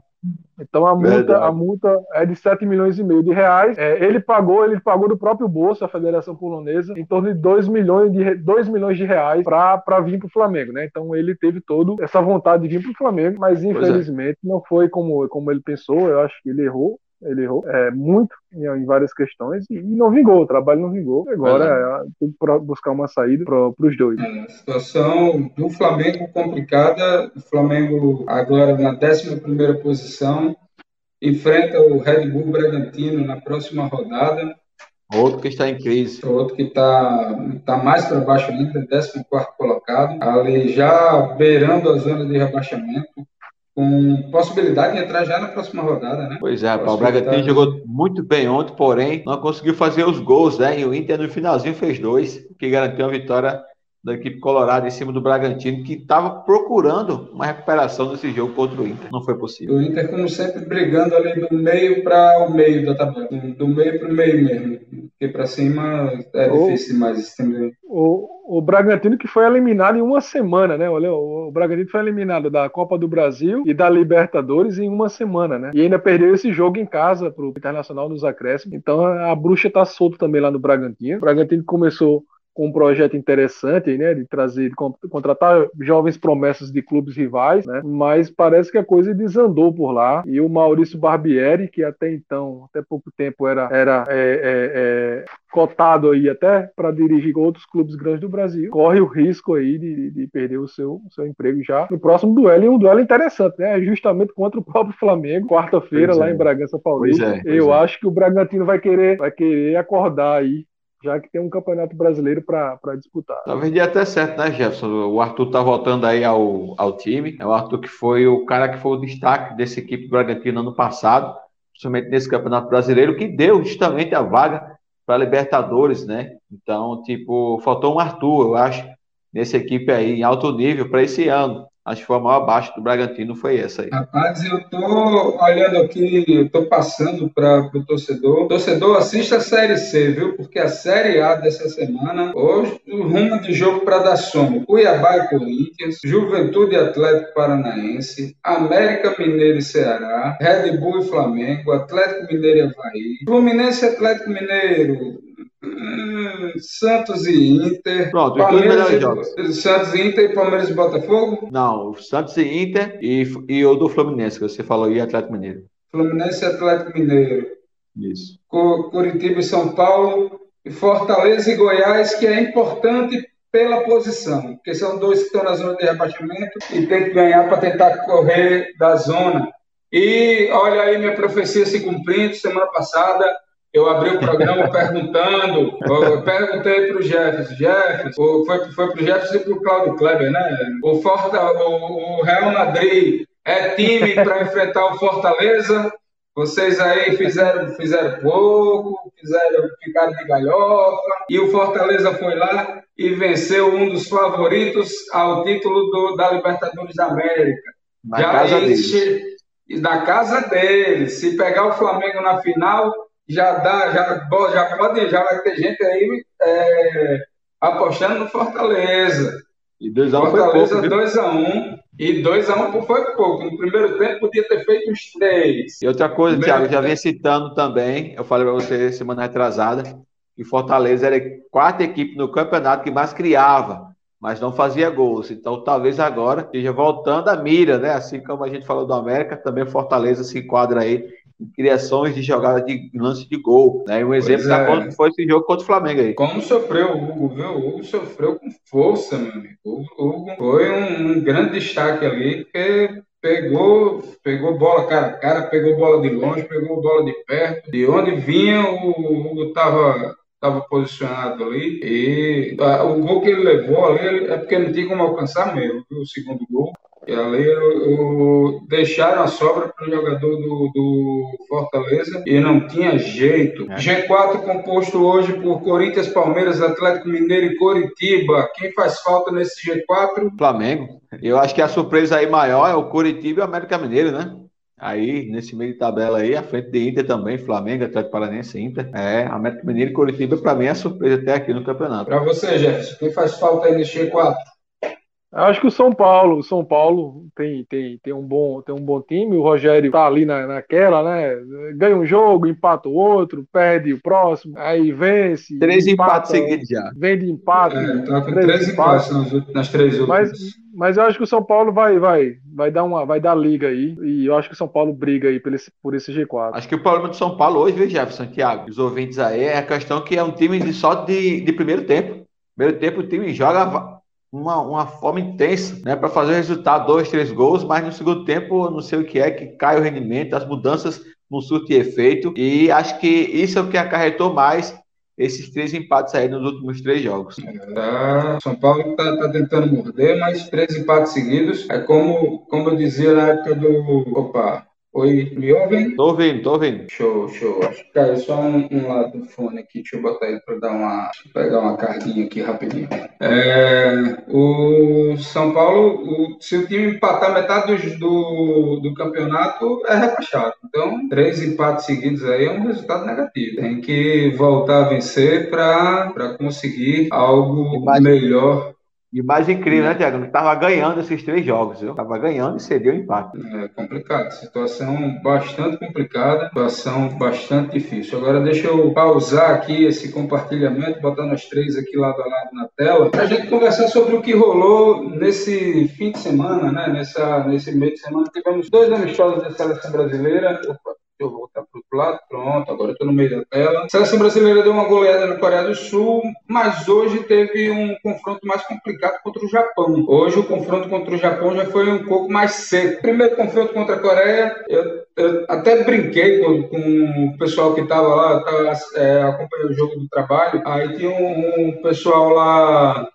Então a multa, a multa é de 7 milhões e meio de reais. É, ele pagou, ele pagou do próprio bolso a Federação Polonesa em torno de 2 milhões de, 2 milhões de reais para vir para o Flamengo, né? Então ele teve todo essa vontade de vir para o Flamengo, mas é. infelizmente é. não foi como, como ele pensou. Eu acho que ele errou ele errou é, muito em, em, várias questões e, não vingou, o trabalho não vingou. Agora é, tem que buscar uma saída para os dois. É, a situação do Flamengo complicada, o Flamengo agora na 11 posição, enfrenta o Red Bull Bragantino na próxima rodada. Outro que está em crise. Outro que está tá mais para baixo ainda, 14 colocado, ali já beirando a zona de rebaixamento com possibilidade de entrar já na próxima rodada, né? Pois é, o Bragantino jogou muito bem ontem, porém não conseguiu fazer os gols, né? E o Inter no finalzinho fez dois, que garantiu a vitória da equipe colorada em cima do Bragantino, que estava procurando uma recuperação desse jogo contra o Inter. Não foi possível. O Inter, como sempre, brigando ali do meio para o meio da tabela, do meio para o meio mesmo, porque para cima é difícil mais esse o, o Bragantino que foi eliminado em uma semana, né? Olha, o, o Bragantino foi eliminado da Copa do Brasil e da Libertadores em uma semana, né? E ainda perdeu esse jogo em casa pro Internacional nos acréscimos. Então a bruxa tá solta também lá no Bragantino. O Bragantino começou com um projeto interessante, né, de trazer, de contratar jovens promessas de clubes rivais, né, mas parece que a coisa desandou por lá e o Maurício Barbieri, que até então, até pouco tempo era, era é, é, é, cotado aí até para dirigir outros clubes grandes do Brasil, corre o risco aí de, de perder o seu, o seu emprego já no próximo duelo, e um duelo interessante, né, justamente contra o próprio Flamengo, quarta-feira lá em é. Bragança Paulista. É, Eu é. acho que o Bragantino vai querer, vai querer acordar aí já que tem um campeonato brasileiro para disputar. Talvez dê até certo, né, Jefferson? O Arthur tá voltando aí ao, ao time. É o Arthur que foi o cara que foi o destaque dessa equipe do Bragantino ano passado, principalmente nesse campeonato brasileiro, que deu justamente a vaga para Libertadores, né? Então, tipo, faltou um Arthur, eu acho, nessa equipe aí, em alto nível para esse ano. Acho que foi a maior baixa do Bragantino, foi essa aí. Rapaz, eu tô olhando aqui, eu tô passando para o torcedor. Torcedor, assista a Série C, viu? Porque a Série A dessa semana, hoje, rumo de jogo para dar sono. Cuiabá e Corinthians, Juventude Atlético Paranaense, América Mineiro e Ceará, Red Bull e Flamengo, Atlético Mineiro e Havaí, Fluminense Atlético Mineiro, Santos e Inter. Pronto, Palmeiras e, jogos. Santos e Inter e Palmeiras e Botafogo? Não, Santos e Inter e, e o do Fluminense, que você falou, e Atlético Mineiro. Fluminense e Atlético Mineiro. Isso. Curitiba e São Paulo. E Fortaleza e Goiás, que é importante pela posição, porque são dois que estão na zona de rebaixamento e tem que ganhar para tentar correr da zona. E olha aí minha profecia se cumprindo, semana passada eu abri o programa perguntando, perguntei para o Jefferson, Jefferson, foi, foi para o Jefferson e para o Claudio Kleber, né? O, Forta, o, o Real Madrid é time para enfrentar o Fortaleza? Vocês aí fizeram, fizeram pouco, fizeram, ficaram de galhofa, e o Fortaleza foi lá e venceu um dos favoritos ao título do, da Libertadores da América. Na Já casa deles. Na casa deles. Se pegar o Flamengo na final, já dá, já, já pode, já vai ter gente aí é, apostando no Fortaleza. E 2x1 um Fortaleza 2x1 um, e 2x1 um foi pouco. No primeiro tempo podia ter feito uns três. E outra coisa, Thiago, já vinha citando também, eu falei para você semana retrasada, que Fortaleza era a quarta equipe no campeonato que mais criava, mas não fazia gols. Então talvez agora esteja voltando a mira, né? Assim como a gente falou do América, também Fortaleza se enquadra aí criações de jogada de lance de gol. Né? Um exemplo é. foi esse jogo contra o Flamengo aí. Como sofreu o Hugo, viu? O Hugo sofreu com força, meu amigo. O Hugo foi um, um grande destaque ali, porque pegou, pegou bola cara a cara, pegou bola de longe, pegou bola de perto. De onde vinha, o Hugo estava estava posicionado ali e a, o gol que ele levou ali é porque não tinha como alcançar mesmo, o segundo gol. E ali o, deixaram a sobra para o jogador do, do, Fortaleza e não tinha jeito. É. G4 composto hoje por Corinthians, Palmeiras, Atlético Mineiro e Coritiba. Quem faz falta nesse G4? Flamengo. Eu acho que a surpresa aí maior é o Coritiba e o América Mineiro, né? Aí, nesse meio de tabela aí, a frente de Inter também, Flamengo, Atlético Paranaense, Inter. É, América Mineiro e Coritiba, para mim, é surpresa até aqui no campeonato. Para você, Jefferson, quem faz falta aí nesse G4? Acho que o São Paulo, o São Paulo tem, tem, tem, um, bom, tem um bom time, o Rogério tá ali na, naquela, né? Ganha um jogo, empata o outro, perde o próximo, aí vence. Três empata, empates seguidos já. Vem de empate. É, tá com três, três empates nas, nas três últimas. Mas, mas eu acho que o São Paulo vai, vai, vai dar uma, vai dar liga aí. E eu acho que o São Paulo briga aí por esse, por esse G4. Acho que o problema do São Paulo hoje, viu, Jefferson, Thiago, os ouvintes aí, é a questão que é um time de, só de, de primeiro tempo. Primeiro tempo o time joga uma, uma forma intensa, né, para fazer o resultado, dois, três gols, mas no segundo tempo, não sei o que é, que cai o rendimento, as mudanças não surtem efeito, e acho que isso é o que acarretou mais esses três empates aí nos últimos três jogos. Tá. São Paulo está tá tentando morder, mas três empates seguidos. É como, como eu dizia na época do. Opa, Oi, me ouvem? Tô ouvindo, tô ouvindo. Show, show. Caiu só um, um, lado do fone aqui. Deixa eu botar ele para dar uma. pegar uma carguinha aqui rapidinho. É, o São Paulo, o, se o time empatar metade do, do, do, campeonato, é rebaixado. Então, três empates seguidos aí é um resultado negativo. Tem que voltar a vencer para conseguir algo Imagina. melhor Imagem incrível, né, Tiago? Tava ganhando esses três jogos, viu? Tava ganhando e cedeu o empate. É complicado, situação bastante complicada, situação bastante difícil. Agora deixa eu pausar aqui esse compartilhamento, botar nós três aqui lado a lado na tela, para a gente conversar sobre o que rolou nesse fim de semana, né? Nessa, nesse meio de semana tivemos dois amistosos da seleção brasileira. Opa, eu vou voltar para outro lado, pronto, agora estou no meio da tela. A seleção brasileira deu uma goleada na Coreia do Sul, mas hoje teve um confronto mais complicado contra o Japão. Hoje o confronto contra o Japão já foi um pouco mais seco. Primeiro confronto contra a Coreia, eu, eu até brinquei com, com, o pessoal que estava lá, tava, é, acompanhando o jogo do trabalho, aí tinha um, um pessoal lá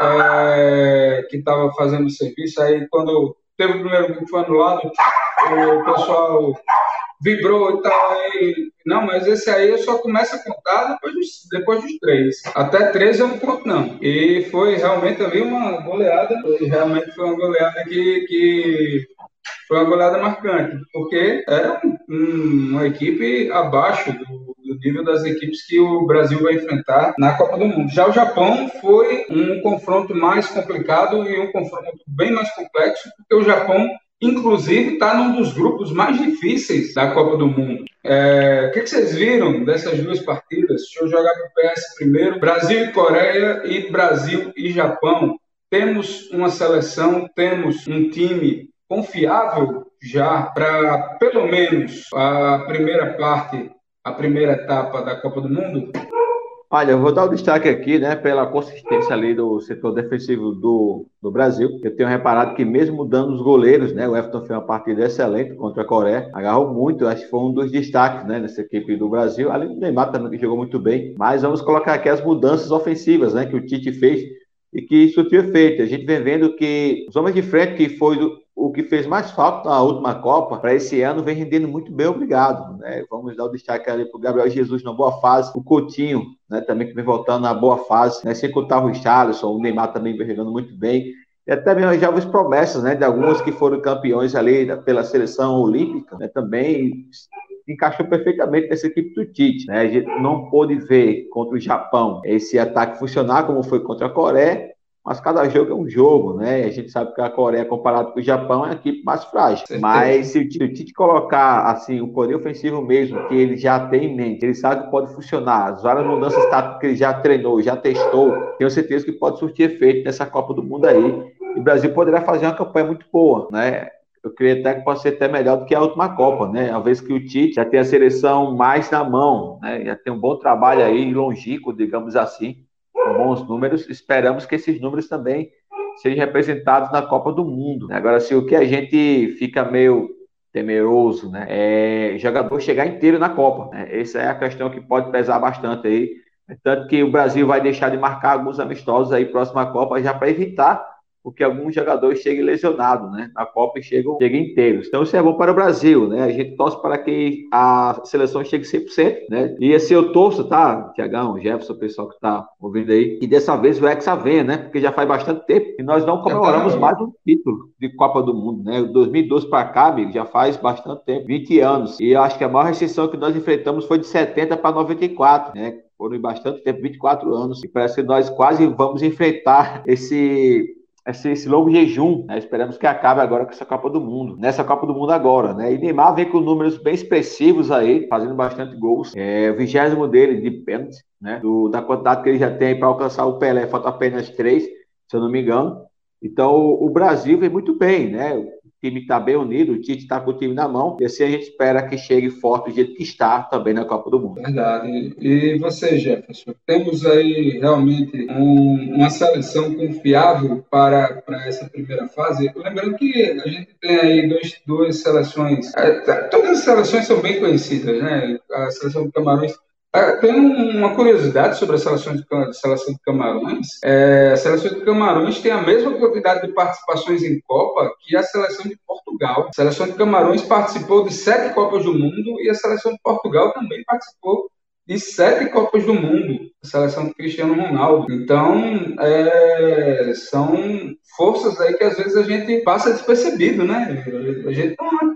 é, que estava fazendo serviço, aí quando teve o primeiro gol que foi anulado, o pessoal vibrou e tal. E, não, mas esse aí eu só começo a contar depois dos, depois dos três. Até três eu não conto, não. E foi realmente ali uma goleada. Realmente foi uma goleada que, que foi uma goleada marcante, porque era um, uma equipe abaixo do, do, nível das equipes que o Brasil vai enfrentar na Copa do Mundo. Já o Japão foi um confronto mais complicado e um confronto bem mais complexo, porque o Japão inclusive está num dos grupos mais difíceis da Copa do Mundo. É, o que, vocês viram dessas duas partidas? Deixa eu jogar para o PS primeiro. Brasil e Coreia e Brasil e Japão. Temos uma seleção, temos um time confiável já para pelo menos a primeira parte, a primeira etapa da Copa do Mundo? Olha, eu vou dar o destaque aqui, né, pela consistência ali do setor defensivo do, do Brasil. Eu tenho reparado que mesmo mudando os goleiros, né, o Everton fez uma partida excelente contra a Coreia, agarrou muito, acho que foi um dos destaques, né, nessa equipe do Brasil. Além do Neymar também jogou muito bem, mas vamos colocar aqui as mudanças ofensivas, né, que o Tite fez e que surtiu efeito. A gente vem vendo que os homens de frente, que foi o que fez mais falta na última Copa, para esse ano, vem rendendo muito bem, obrigado. Né? Vamos dar o destaque ali para o Gabriel Jesus na boa fase, o Coutinho, né, também que vem voltando na boa fase, né? sem contar o Richarlison, o Neymar também vem jogando muito bem. E até mesmo já as promessas né, de alguns que foram campeões ali pela seleção olímpica, né, também encaixou perfeitamente nessa equipe do Tite. Né? A gente não pôde ver contra o Japão esse ataque funcionar como foi contra a Coreia, mas cada jogo é um jogo, né? A gente sabe que a Coreia, comparado com o Japão, é a equipe mais frágil. Mas se o Tite colocar assim o poder ofensivo mesmo, que ele já tem em mente, ele sabe que pode funcionar, as várias mudanças táticas que ele já treinou, já testou, tenho certeza que pode surtir efeito nessa Copa do Mundo aí. E o Brasil poderá fazer uma campanha muito boa, né? eu creio até que pode ser até melhor do que a última Copa, né? Uma vez que o Tite já tem a seleção mais na mão, né? Já tem um bom trabalho aí, longínquo, digamos assim, bons números. Esperamos que esses números também sejam representados na Copa do Mundo. Agora, se o que a gente fica meio temeroso, né? É jogador chegar inteiro na Copa. Né? Essa é a questão que pode pesar bastante aí. Tanto que o Brasil vai deixar de marcar alguns amistosos aí próxima Copa já para evitar porque alguns jogadores chegam lesionados, né? Na Copa e chegam, chegam inteiros. Então isso é bom para o Brasil, né? A gente torce para que a seleção chegue 100%, né? E esse eu torço, tá? Tiagão, Jefferson, o pessoal que está ouvindo aí, e dessa vez o Hexa venha, né? Porque já faz bastante tempo que nós não comemoramos mais um título de Copa do Mundo, né? 2012 para cá, amigo, já faz bastante tempo, 20 anos. E eu acho que a maior restrição que nós enfrentamos foi de 70 para 94, né? Foram bastante tempo, 24 anos. E parece que nós quase vamos enfrentar esse esse, esse longo jejum, né? esperamos que acabe agora com essa Copa do Mundo, nessa Copa do Mundo agora, né? E Neymar vem com números bem expressivos aí, fazendo bastante gols, é o vigésimo dele de pênalti, né? Do, da quantidade que ele já tem para alcançar o Pelé, falta apenas três, se eu não me engano. Então o Brasil vem muito bem, né? Time está bem unido, o Tite está com o time na mão, e assim a gente espera que chegue forte do jeito que está também na Copa do Mundo. Verdade. E você, Jefferson, temos aí realmente um, uma seleção confiável para, para essa primeira fase? Lembrando que a gente tem aí dois, duas seleções, é, todas as seleções são bem conhecidas, né? A seleção do Camarões tem uma curiosidade sobre a seleção de, seleção de Camarões. É, a seleção de Camarões tem a mesma quantidade de participações em Copa que a seleção de Portugal. A seleção de Camarões participou de sete Copas do Mundo e a seleção de Portugal também participou de sete Copas do Mundo, a seleção do Cristiano Ronaldo. Então, é, são forças aí que às vezes a gente passa despercebido, né? A gente não,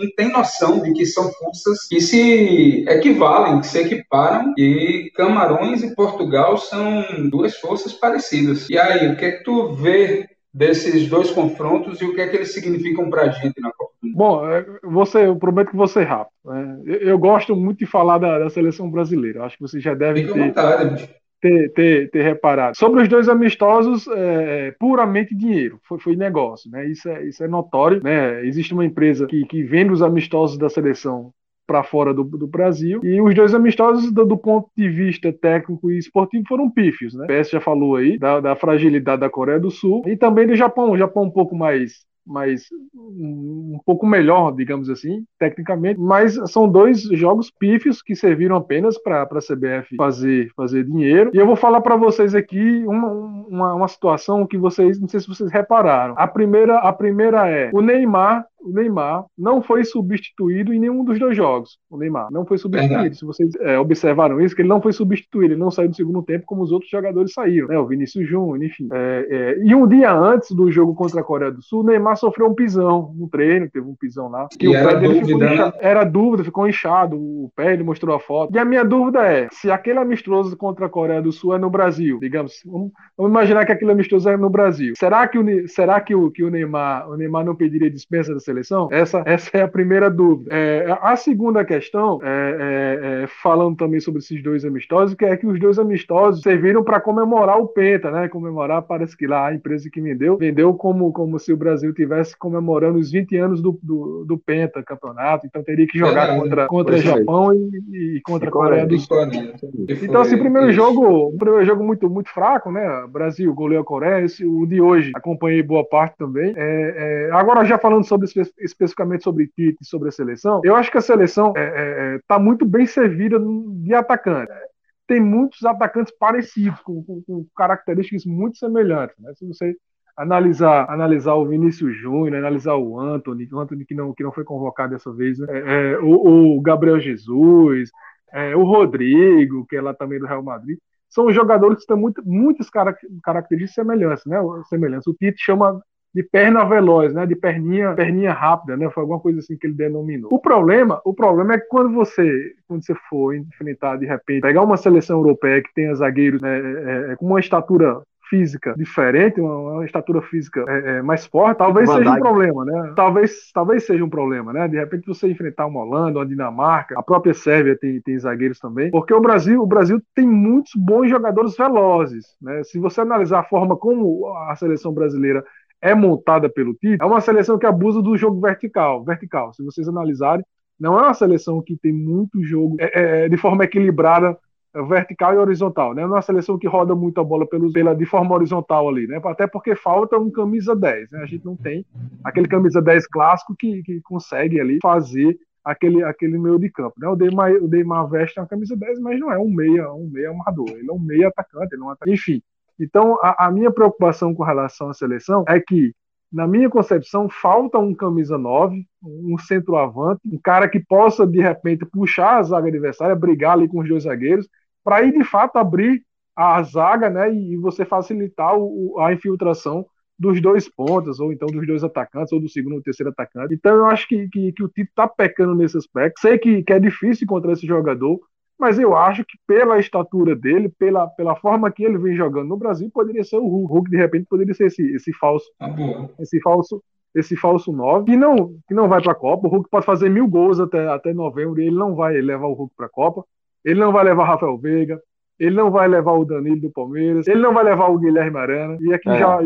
não, tem noção de que são forças que se equivalem, que se equiparam, e Camarões e Portugal são duas forças parecidas. E aí, o que é que tu vê desses dois confrontos e o que é que eles significam para a gente na Copa do Mundo? Bom, é, você, eu prometo que vou ser rápido. Né? Eu, gosto muito de falar da, da seleção brasileira. Acho que vocês já devem ter, vontade, ter, ter, ter, reparado. Sobre os dois amistosos, é, é, puramente dinheiro, foi, foi negócio, né? Isso é, isso é notório, né? Existe uma empresa que, que vende os amistosos da seleção para fora do, do, Brasil. E os dois amistosos, do, do, ponto de vista técnico e esportivo, foram pífios. Né? O PS já falou aí da, da, fragilidade da Coreia do Sul e também do Japão. O Japão um pouco mais mais um pouco melhor, digamos assim, tecnicamente, mas são dois jogos pífios que serviram apenas para a CBF fazer, fazer dinheiro. E eu vou falar para vocês aqui uma, uma, uma, situação que vocês, não sei se vocês repararam. A primeira, a primeira é o Neymar o Neymar não foi substituído em nenhum dos dois jogos. O Neymar não foi substituído. Se vocês é, observaram isso, que ele não foi substituído, ele não saiu no segundo tempo como os outros jogadores saíram, né? O Vinícius Júnior, enfim. É, é, e um dia antes do jogo contra a Coreia do Sul, o Neymar sofreu um pisão no treino, teve um pisão lá. Que o pé dele ficou inchado, Era dúvida, ficou inchado o pé, ele mostrou a foto. E a minha dúvida é: se aquele amistoso contra a Coreia do Sul é no Brasil, digamos, vamos, vamos imaginar que aquele amistoso é no Brasil. Será que o, será que o, que o Neymar, o Neymar não pediria dispensa da seleção? Essa, essa é a primeira dúvida. É, a segunda questão, é, é, é, falando também sobre esses dois amistosos, que é que os dois amistosos serviram para comemorar o Penta, né? Comemorar, parece que lá a empresa que vendeu, vendeu como, como se o Brasil tivesse comemorando os 20 anos do, do, do Penta campeonato, então teria que jogar contra, contra Japão e, e, contra a Coreia do Sul. Então, assim, primeiro jogo, primeiro jogo muito, muito fraco, né? Brasil goleou a Coreia, esse, o de hoje acompanhei boa parte também. É, é, agora, já falando sobre especificamente sobre Tite sobre a seleção, eu acho que a seleção está é, é, tá muito bem servida de atacante. Tem muitos atacantes parecidos, com, com, com características muito semelhantes. Né? Se você analisar, analisar o Vinícius Júnior, analisar o Anthony, o Anthony que não, que não foi convocado dessa vez, né? é, é o, o, Gabriel Jesus, é, o Rodrigo, que é lá também do Real Madrid, são jogadores que têm muito, muitas características semelhantes, né? Semelhantes. O Tite chama de perna veloz, né? De perninha, perninha rápida, né? Foi alguma coisa assim que ele denominou. O problema, o problema é que quando você, quando você for enfrentar de repente, pegar uma seleção europeia que tenha zagueiros né, é, é, com uma estatura física diferente, uma, uma estatura física é, é, mais forte, talvez Van seja um problema, né? Talvez, talvez seja um problema, né? De repente você enfrentar uma Holanda, uma Dinamarca, a própria Sérvia tem, tem zagueiros também, porque o Brasil, o Brasil tem muitos bons jogadores velozes, né? Se você analisar a forma como a seleção brasileira é montada pelo Tite, é uma seleção que abusa do jogo vertical. Vertical, se vocês analisarem, não é uma seleção que tem muito jogo é, é, de forma equilibrada vertical e horizontal, né? Não é uma seleção que roda muito a bola pelo, pela, de forma horizontal ali, né? Até porque falta um camisa 10, né? A gente não tem aquele camisa 10 clássico que, que consegue ali fazer aquele, aquele meio de campo, né? O Neymar, o Neymar veste uma camisa 10, mas não é um meia, um meia amador, ele é um meia atacante, ele é um atacante. enfim. Então, a, a minha preocupação com relação à seleção é que na minha concepção, falta um camisa 9, um centroavante, um cara que possa, de repente, puxar a zaga adversária, brigar ali com os dois zagueiros, para aí, de fato, abrir a zaga né, e você facilitar o, a infiltração dos dois pontas, ou então dos dois atacantes, ou do segundo ou terceiro atacante. Então, eu acho que, que, que o Tito está pecando nesse aspecto. Sei que, que é difícil encontrar esse jogador, mas eu acho que pela estatura dele, pela, pela forma que ele vem jogando no Brasil, poderia ser o Hulk. O Hulk, de repente, poderia ser esse, esse falso. Ah, esse falso esse falso 9, que não, que não vai para a Copa. O Hulk pode fazer mil gols até, até novembro e ele não vai levar o Hulk para a Copa. Ele não vai levar Rafael Veiga. Ele não vai levar o Danilo do Palmeiras. Ele não vai levar o Guilherme Arana. E aqui é. já,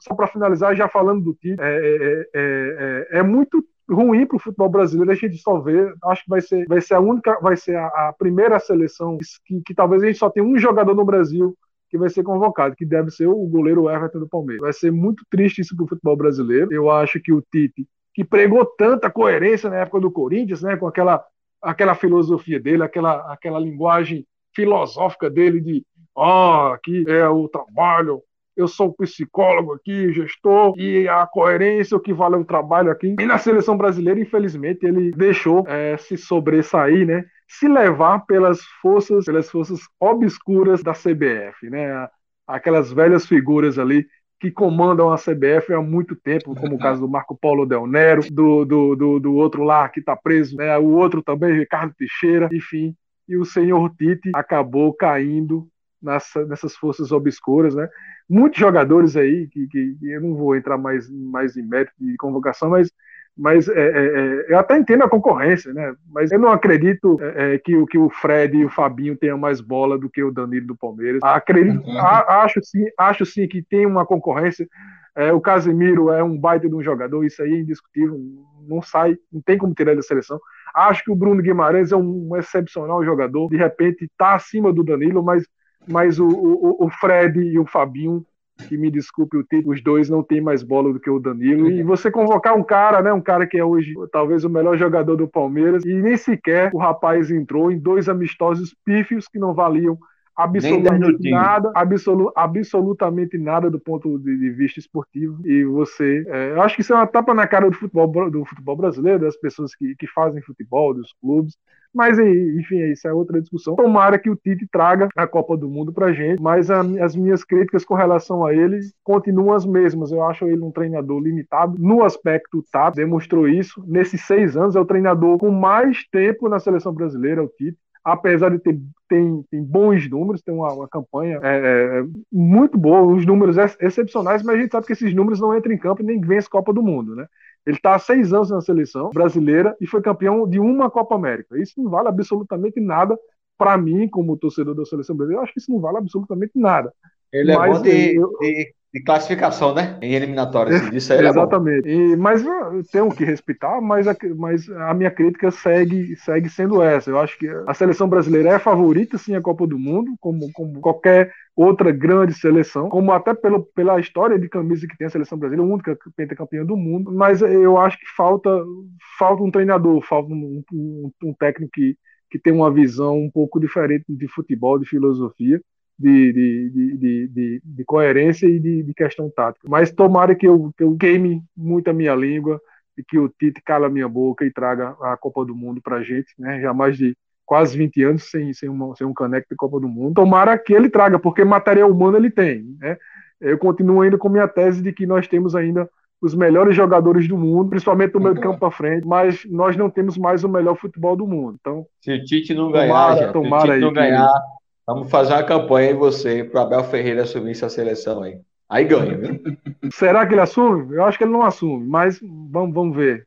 só para finalizar, já falando do time, é, é, é, é, é muito ruim para o futebol brasileiro a gente só vê. Acho que vai ser, vai ser a única, vai ser a, a primeira seleção que, que, talvez a gente só tenha um jogador no Brasil que vai ser convocado, que deve ser o goleiro Everton do Palmeiras. Vai ser muito triste isso para o futebol brasileiro. Eu acho que o Tite, que pregou tanta coerência na época do Corinthians, né, com aquela, aquela filosofia dele, aquela, aquela linguagem filosófica dele de ó, oh, aqui é o trabalho, eu sou psicólogo aqui, gestor, e a coerência, o que vale o trabalho aqui. E na seleção brasileira, infelizmente, ele deixou é, se sobressair, né? Se levar pelas forças, pelas forças obscuras da CBF, né? Aquelas velhas figuras ali que comandam a CBF há muito tempo, como o caso do Marco Paulo Del Nero, do, do, do, do outro lá que está preso, né? o outro também, Ricardo Teixeira, enfim. E o senhor Tite acabou caindo nessa, nessas forças obscuras, né? Muitos jogadores aí, que, que, eu não vou entrar mais, mais em mérito de convocação, mas, mas é, é, é, eu até entendo a concorrência, né? Mas eu não acredito é, é, que, que o Fred e o Fabinho tenham mais bola do que o Danilo do Palmeiras. Acredito, uhum. a, acho, sim, acho sim que tem uma concorrência. É, o Casemiro é um baita de um jogador, isso aí é indiscutível, não sai, não tem como tirar da seleção. Acho que o Bruno Guimarães é um excepcional jogador, de repente está acima do Danilo, mas mas o, o, o Fred e o Fabinho que me desculpe o título, os dois não têm mais bola do que o Danilo. E você convocar um cara, né, um cara que é hoje talvez o melhor jogador do Palmeiras, e nem sequer o rapaz entrou em dois amistosos pífios que não valiam absolutamente nada, absolu, absolutamente nada do ponto de, de vista esportivo. E você, é, eu acho que isso é uma tapa na cara do futebol, do futebol brasileiro, das pessoas que, que fazem futebol, dos clubes. Mas, enfim, isso é outra discussão. Tomara que o Tite traga a Copa do Mundo pra gente, mas a, as minhas críticas com relação a ele continuam as mesmas. Eu acho ele um treinador limitado no aspecto tático, demonstrou isso. Nesses seis anos, é o treinador com mais tempo na seleção brasileira, o Tite apesar de ter tem, tem bons números, tem uma, uma campanha é, é, muito boa, os números ex excepcionais, mas a gente sabe que esses números não entram em campo e nem vence Copa do Mundo, né? Ele está há seis anos na seleção brasileira e foi campeão de uma Copa América. Isso não vale absolutamente nada para mim, como torcedor da seleção brasileira. Eu acho que isso não vale absolutamente nada. Ele é Mas, bom de, eu... de, de, classificação, né? Em eliminatórias. Isso aí Exatamente. É e, mas tenho que respeitar, mas a, mas a minha crítica segue, segue sendo essa. Eu acho que a seleção brasileira é favorita, sim, à Copa do Mundo, como, como qualquer outra grande seleção, como até pelo, pela história de camisa que tem a seleção brasileira, única pentacampeã do mundo, mas eu acho que falta, falta um treinador, falta um, um, um técnico que, que tem uma visão um pouco diferente de futebol, de filosofia, de, de, de, de, de coerência e de, de, questão tática. Mas tomara que eu, que eu queime muito a minha língua e que o Tite cala a minha boca e traga a Copa do Mundo para a gente, né? Já mais de quase 20 anos sem, sem, uma, sem um caneco de Copa do Mundo. Tomara que ele traga, porque material humano ele tem. Né? Eu continuo ainda com minha tese de que nós temos ainda os melhores jogadores do mundo, principalmente no meio do campo para frente, mas nós não temos mais o melhor futebol do mundo. Então, se o Tite não ganhar, tomara, já, tomara se o Tite não ganhar, vamos fazer uma campanha em você para Abel Ferreira assumir essa seleção aí. Aí ganha, viu? *laughs* Será que ele assume? Eu acho que ele não assume, mas vamos, vamos ver.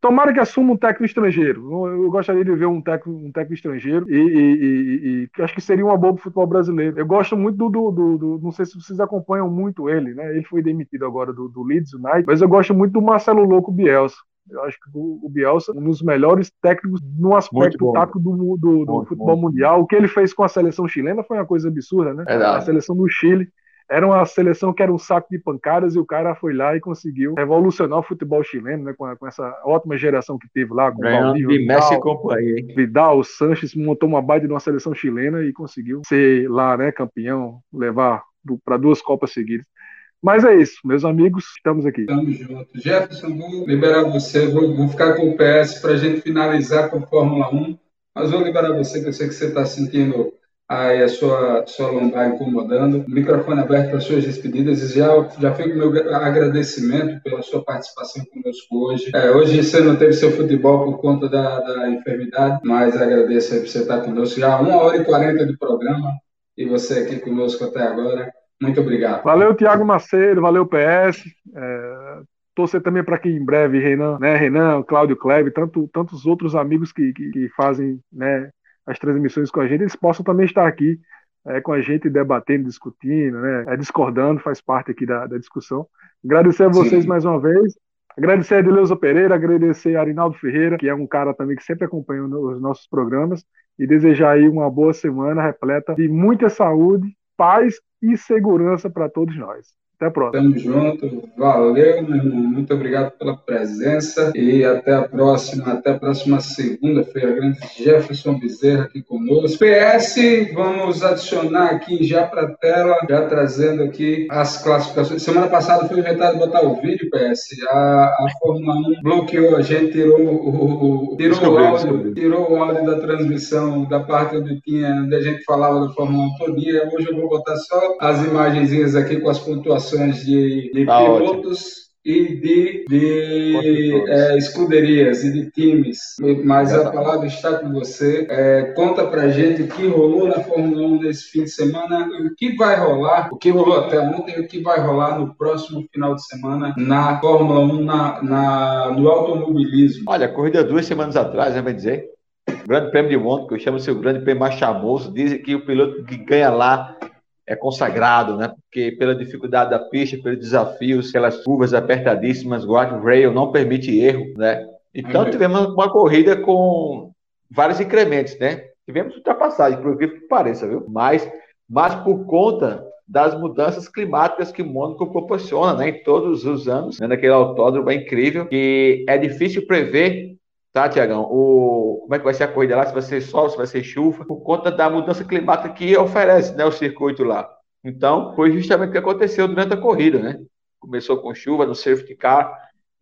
Tomara que assuma um técnico estrangeiro. Eu gostaria de ver um técnico, um técnico estrangeiro e, e, e, acho que seria uma boa pro futebol brasileiro. Eu gosto muito do, do, do, do, Não sei se vocês acompanham muito ele, né? Ele foi demitido agora do, do Leeds United, mas eu gosto muito do Marcelo Louco Bielsa. Eu acho que o Bielsa é um dos melhores técnicos no aspecto tático do, do, do muito, futebol muito. mundial. O que ele fez com a seleção chilena foi uma coisa absurda, né? A seleção do Chile era uma seleção que era um saco de pancadas e o cara foi lá e conseguiu revolucionar o futebol chileno, né? Com, a, com essa ótima geração que teve lá, com Ganhando de Messi companhia. Vidal, Sanches montou uma baita de uma seleção chilena e conseguiu ser lá, né, campeão, levar para duas Copas seguidas. Mas é isso, meus amigos, estamos aqui. Estamos juntos. Jefferson, vou liberar você, vou, vou ficar com o PS para a gente finalizar com a Fórmula 1, mas vou liberar você, que eu sei que você está sentindo aí a sua, sua lombar incomodando. O microfone aberto para suas despedidas e já, já fica o meu agradecimento pela sua participação conosco hoje. É, hoje você não teve seu futebol por conta da, da enfermidade, mas agradeço aí por você estar conosco. Já uma hora e quarenta de programa e você aqui conosco até agora. Muito obrigado. Valeu, Tiago Macedo, valeu, PS. É, torcer também para que em breve Renan, né, Renan, Cláudio Klebe, tanto, tantos outros amigos que, que, que fazem né, as transmissões com a gente, eles possam também estar aqui é, com a gente debatendo, discutindo, né, é, discordando, faz parte aqui da, da discussão. Agradecer a vocês Sim. mais uma vez. Agradecer a Edileuza Pereira, agradecer a Arinaldo Ferreira, que é um cara também que sempre acompanha os nossos programas, e desejar aí uma boa semana repleta de muita saúde, paz e segurança para todos nós. Até a próxima. Tamo junto. Valeu, meu irmão. Muito obrigado pela presença e até a próxima. Até a próxima segunda-feira. Grande Jefferson Bezerra aqui conosco. PS, vamos adicionar aqui já para a tela, já trazendo aqui as classificações. Semana passada foi inventado botar o vídeo, PS. A, a Fórmula 1 bloqueou a gente, tirou o, tirou o áudio, tirou o áudio da transmissão da parte onde tinha, onde a gente falava da Fórmula 1 todo dia. Hoje eu vou botar só as imagenzinhas aqui com as pontuações de, de tá pilotos ótimo. e de, de é, escuderias e de times. Mas é, a palavra está com você. É, conta pra gente o que rolou na Fórmula 1 nesse fim de semana, o que vai rolar, o que rolou até ontem e o que vai rolar no próximo final de semana na Fórmula 1, na, na no automobilismo. Olha, corrida duas semanas atrás, né, vai dizer? Grande Prêmio de Monte, que eu chamo de seu Grande Prêmio mais chamoso, dizem que o piloto que ganha lá é consagrado, né? Porque pela dificuldade da pista, pelos desafios, pelas curvas apertadíssimas, o guardrail não permite erro, né? Então uhum. tivemos uma corrida com vários incrementos, né? Tivemos ultrapassagem, por que pareça, viu? Mas, mas por conta das mudanças climáticas que o Mônaco proporciona, né? Em todos os anos, né? naquele autódromo é incrível, que é difícil prever tá, Tiagão? O, como é que vai ser a corrida lá? Se vai ser sol, se vai ser chuva, por conta da mudança climática que oferece, né, o circuito lá. Então, foi justamente o que aconteceu durante a corrida, né? Começou com chuva no safety car,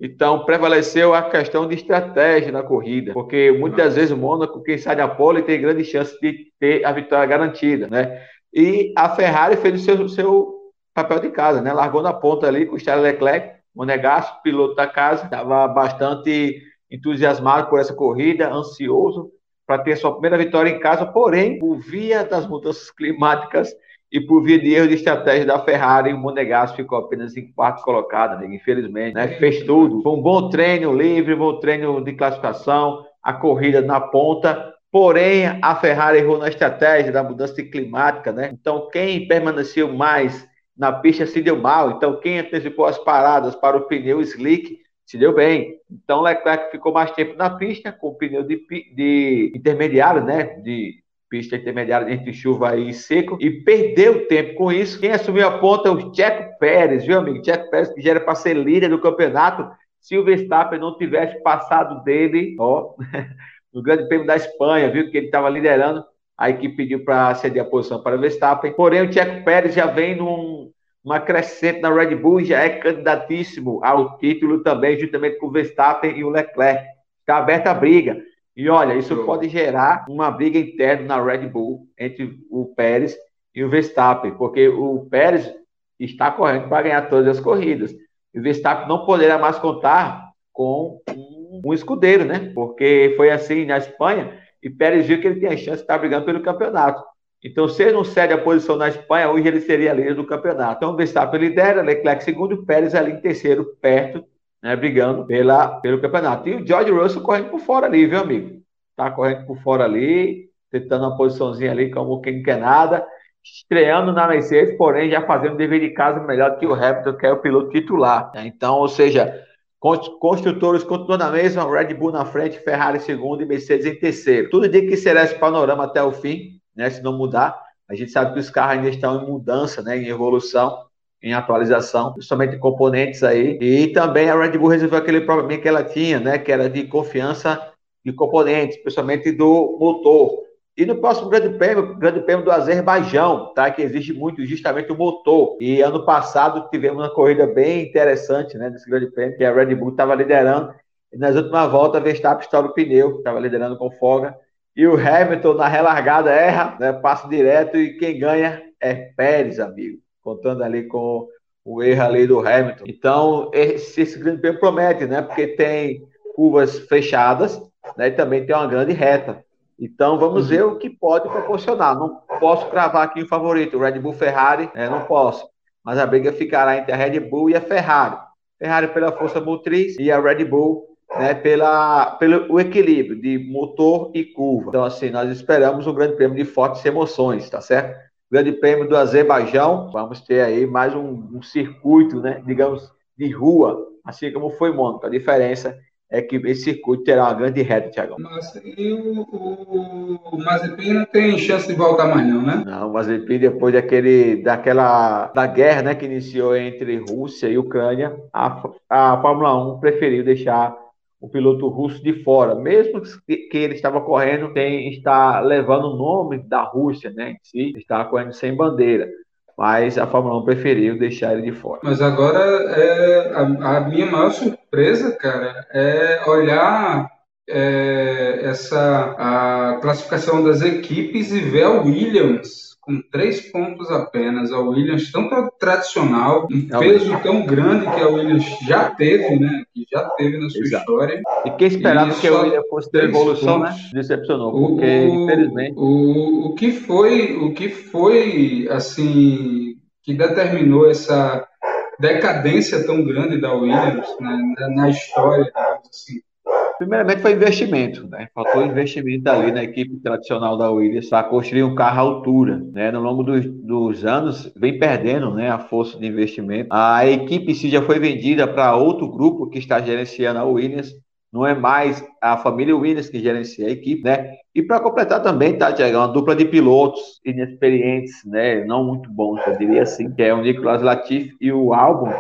então prevaleceu a questão de estratégia na corrida, porque muitas vezes o Mônaco, quem sai da pole, tem grande chance de ter a vitória garantida, né? E a Ferrari fez o seu, seu papel de casa, né? Largou na ponta ali com o Charles Leclerc, Monegasco, piloto da casa, estava bastante entusiasmado por essa corrida, ansioso para ter sua primeira vitória em casa, porém, por via das mudanças climáticas e por via de erro de estratégia da Ferrari, o Monegasco ficou apenas em quarto colocado, né? infelizmente, né? fez tudo. Foi um bom treino livre, um bom treino de classificação, a corrida na ponta, porém, a Ferrari errou na estratégia da mudança climática, né? Então, quem permaneceu mais na pista se deu mal, então quem antecipou as paradas para o pneu slick se deu bem. Então, Leclerc ficou mais tempo na pista, com pneu de, de intermediário, né? De pista intermediária entre chuva e seco, e perdeu tempo com isso. Quem assumiu a ponta é o Checo Pérez, viu, amigo? Checo Pérez, que já era para ser líder do campeonato, se o Verstappen não tivesse passado dele, ó, *laughs* no Grande Prêmio da Espanha, viu? Que ele estava liderando, a equipe pediu para ceder a posição para o Verstappen. Porém, o Checo Pérez já vem num uma crescente na Red Bull já é candidatíssimo ao título também, juntamente com o Verstappen e o Leclerc. Está aberta a briga. E olha, isso pode gerar uma briga interna na Red Bull entre o Pérez e o Verstappen, porque o Pérez está correndo para ganhar todas as corridas. E o Verstappen não poderá mais contar com um, um escudeiro, né? Porque foi assim na Espanha e Pérez viu que ele tinha chance de estar brigando pelo campeonato. Então, se não cede a posição na Espanha, hoje ele seria líder do campeonato. Então, Verstappen lidera, Leclerc segundo, Pérez ali em terceiro, perto, né, brigando pela, pelo campeonato. E o George Russell correndo por fora ali, viu, amigo? Tá correndo por fora ali, tentando uma posiçãozinha ali como quem quer nada, estreando na Mercedes, porém já fazendo dever de casa melhor que o Hamilton, que é o piloto titular. Né? Então, ou seja, construtores continuam na mesma, Red Bull na frente, Ferrari segundo e Mercedes em terceiro. Tudo indica que será esse panorama até o fim, né, se não mudar. A gente sabe que os carros ainda estão em mudança, né, em evolução, em atualização, principalmente componentes aí. E também a Red Bull resolveu aquele problema que ela tinha, né, que era de confiança de componentes, principalmente do motor. E no próximo Grande Prêmio, Grande Prêmio do Azerbaijão, tá? Que exige muito justamente o motor. E ano passado tivemos uma corrida bem interessante, né? Nesse Grande Prêmio, que a Red Bull estava liderando. E nas últimas voltas, Verstappen estoura o pneu, estava liderando com folga. E o Hamilton, na relargada, erra, né? passa direto e quem ganha é Pérez, amigo. Contando ali com o erro ali do Hamilton. Então, esse, esse Grande Prêmio promete, né? Porque tem curvas fechadas, né? E também tem uma grande reta. Então vamos uhum. ver o que pode proporcionar. Não posso cravar aqui o favorito, Red Bull Ferrari, né? não posso. Mas a briga ficará entre a Red Bull e a Ferrari. Ferrari pela força motriz e a Red Bull né, pela, pelo o equilíbrio de motor e curva. Então, assim, nós esperamos um grande prêmio de fortes emoções, tá certo? Grande prêmio do Azerbaijão, vamos ter aí mais um, um circuito, né, digamos, de rua, assim como foi Mônaco. A diferença é que esse circuito terá uma grande reta, Tiagão. Mas e o, o, o Mazepin não tem chance de voltar mais não, né? Não, o Mazepin depois daquele, daquela, da guerra né, que iniciou entre Rússia e Ucrânia, a, a Fórmula 1 preferiu deixar o piloto russo de fora, mesmo que, ele estava correndo, tem, está levando o nome da Rússia, né, em si, está correndo sem bandeira. Mas a Fórmula 1 preferiu deixar ele de fora. Mas agora é, a, a minha maior surpresa, cara, é olhar é, essa a classificação das equipes e ver a Williams com três pontos apenas. A Williams tão tradicional, um é peso tão grande que a Williams já teve, né? Que já teve na sua Exato. história. E quem esperava e que a Williams fosse ter evolução, né? pontos. né? Decepcionou, porque o, infelizmente. O, o que foi, o que foi assim que determinou essa decadência tão grande da Williams né, na história, assim, Primeiramente foi investimento, né? Faltou investimento ali na equipe tradicional da Williams para construir um carro à altura, né? No longo dos, dos anos vem perdendo, né, a força de investimento. A equipe se já foi vendida para outro grupo que está gerenciando a Williams. Não é mais a família Williams que gerencia a equipe, né? E para completar também, tá, Tiago, uma dupla de pilotos inexperientes, né? Não muito bons, eu diria assim, que é o Nicolas Latifi e o Albon,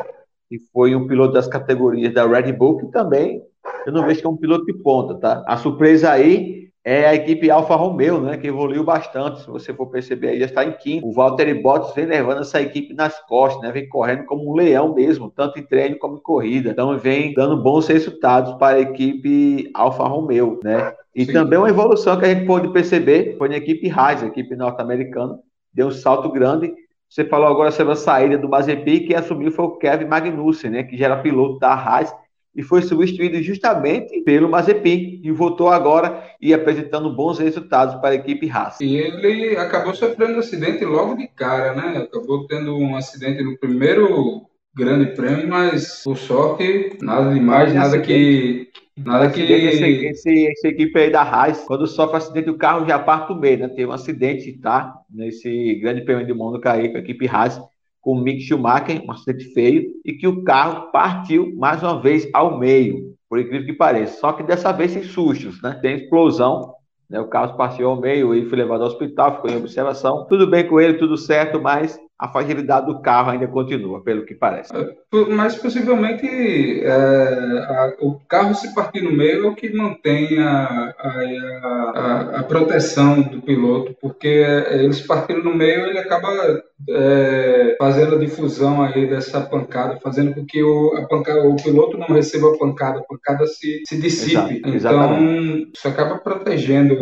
que foi um piloto das categorias da Red Bull, que também eu não vejo que é um piloto de ponta, tá? A surpresa aí é a equipe Alfa Romeo, né, que evoluiu bastante. Se você for perceber aí, já está em quinto. O Valtteri Bottas vem levando essa equipe nas costas, né, vem correndo como um leão mesmo, tanto em treino como em corrida. Então vem dando bons resultados para a equipe Alfa Romeo, né? E Sim. também uma evolução que a gente pôde perceber foi na equipe Haas, a equipe norte-americana, deu um salto grande. Você falou agora sobre a saída do Mazepin, quem assumiu foi o Kevin Magnussen, né, que já era piloto da Haas e foi substituído justamente pelo Mazepin e voltou agora e apresentando bons resultados para a equipe Haas. E ele acabou sofrendo um acidente logo de cara, né? Acabou tendo um acidente no primeiro grande prêmio, mas por sorte, nada demais, nada que Nada que. Esse, esse, essa equipe aí da Haas, quando sofre acidente, o carro já parte do meio, né? Teve um acidente, tá? Nesse grande prêmio do mundo cair com a equipe Haas com o Mick Schumacher, um acidente feio, e que o carro partiu mais uma vez ao meio, por incrível que pareça. Só que dessa vez sem sustos, né? Tem explosão, né? o carro partiu ao meio, ele foi levado ao hospital, ficou em observação. Tudo bem com ele, tudo certo, mas a fragilidade do carro ainda continua, pelo que parece. É, mas possivelmente é, a, o carro se partir no meio é o que mantém a, a, a, proteção do piloto, porque ele se partindo no meio ele acaba é, fazendo a difusão aí dessa pancada, fazendo com que o, a pancada, o piloto não receba a pancada, a pancada se, se dissipe. Exato, então isso acaba protegendo,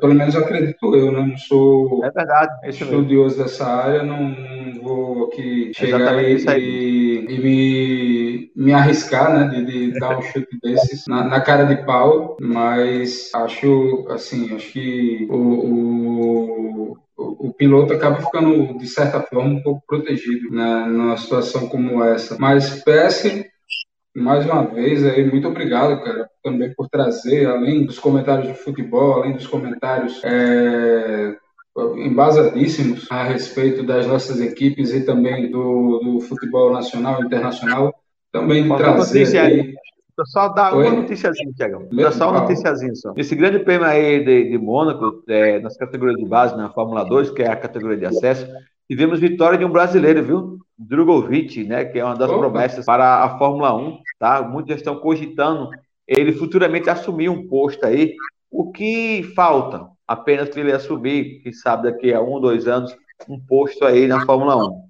pelo menos acredito eu, né? não sou é verdade, é estudioso dessa área, não não vou aqui chegar e, e, me, me arriscar, né, de, de dar um *laughs* chute desses na, na, cara de pau, mas acho, assim, acho que o, o, o piloto acaba ficando, de certa forma, um pouco protegido né, numa situação como essa. Mas PS mais uma vez aí, muito obrigado, cara, também por trazer, além dos comentários de futebol, além dos comentários é, embasadíssimos a respeito das nossas equipes e também do, do futebol nacional e internacional, também de trazer aí, só dar Oi? uma noticiazinha, Tiagão. Só uma noticiazinha só. Esse grande prêmio aí de, de Mônaco, é, nas categorias de base, na Fórmula 2, que é a categoria de acesso, tivemos vitória de um brasileiro, viu? Drogovic, né? Que é uma das Opa. promessas para a Fórmula 1, tá? Muitos estão cogitando ele futuramente assumir um posto aí. O que falta? Apenas para ele assumir, quem sabe daqui a um, dois anos, um posto aí na Fórmula 1.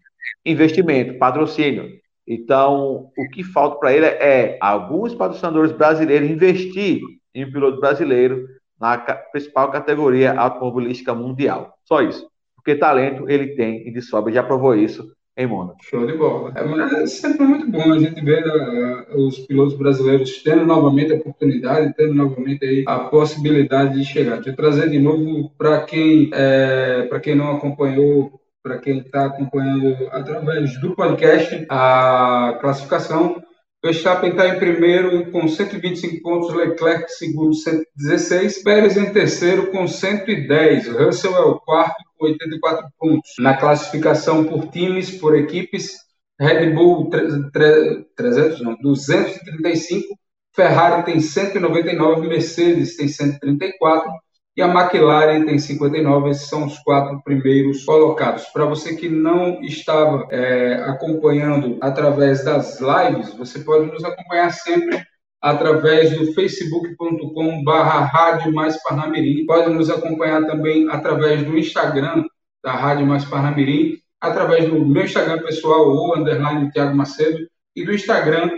Investimento, patrocínio. Então, o que falta para ele é alguns patrocinadores brasileiros investir em um piloto brasileiro na principal categoria automobilística mundial. Só isso. Porque talento ele tem e de sobra, já provou isso em Mônaco. Show de bola. É, é sempre muito bom a gente ver uh, os pilotos brasileiros tendo novamente a oportunidade, tendo novamente aí a possibilidade de chegar. Deixa eu trazer de novo para quem, é, quem não acompanhou para quem está acompanhando através do podcast a classificação. Verstappen está em primeiro com 125 pontos, Leclerc segundo 116, Pérez em terceiro com 110, Russell é o quarto 84 pontos. Na classificação por times, por equipes, Red Bull 300, não, 235, Ferrari tem 199, Mercedes tem 134, e a McLaren tem 59, esses são os quatro primeiros colocados. Para você que não estava é, acompanhando através das lives, você pode nos acompanhar sempre através do facebook.com barra Rádio Mais Parnamirim. Pode nos acompanhar também através do Instagram da Rádio Mais Parnamirim, através do meu Instagram pessoal, o underline Thiago Macedo, e do Instagram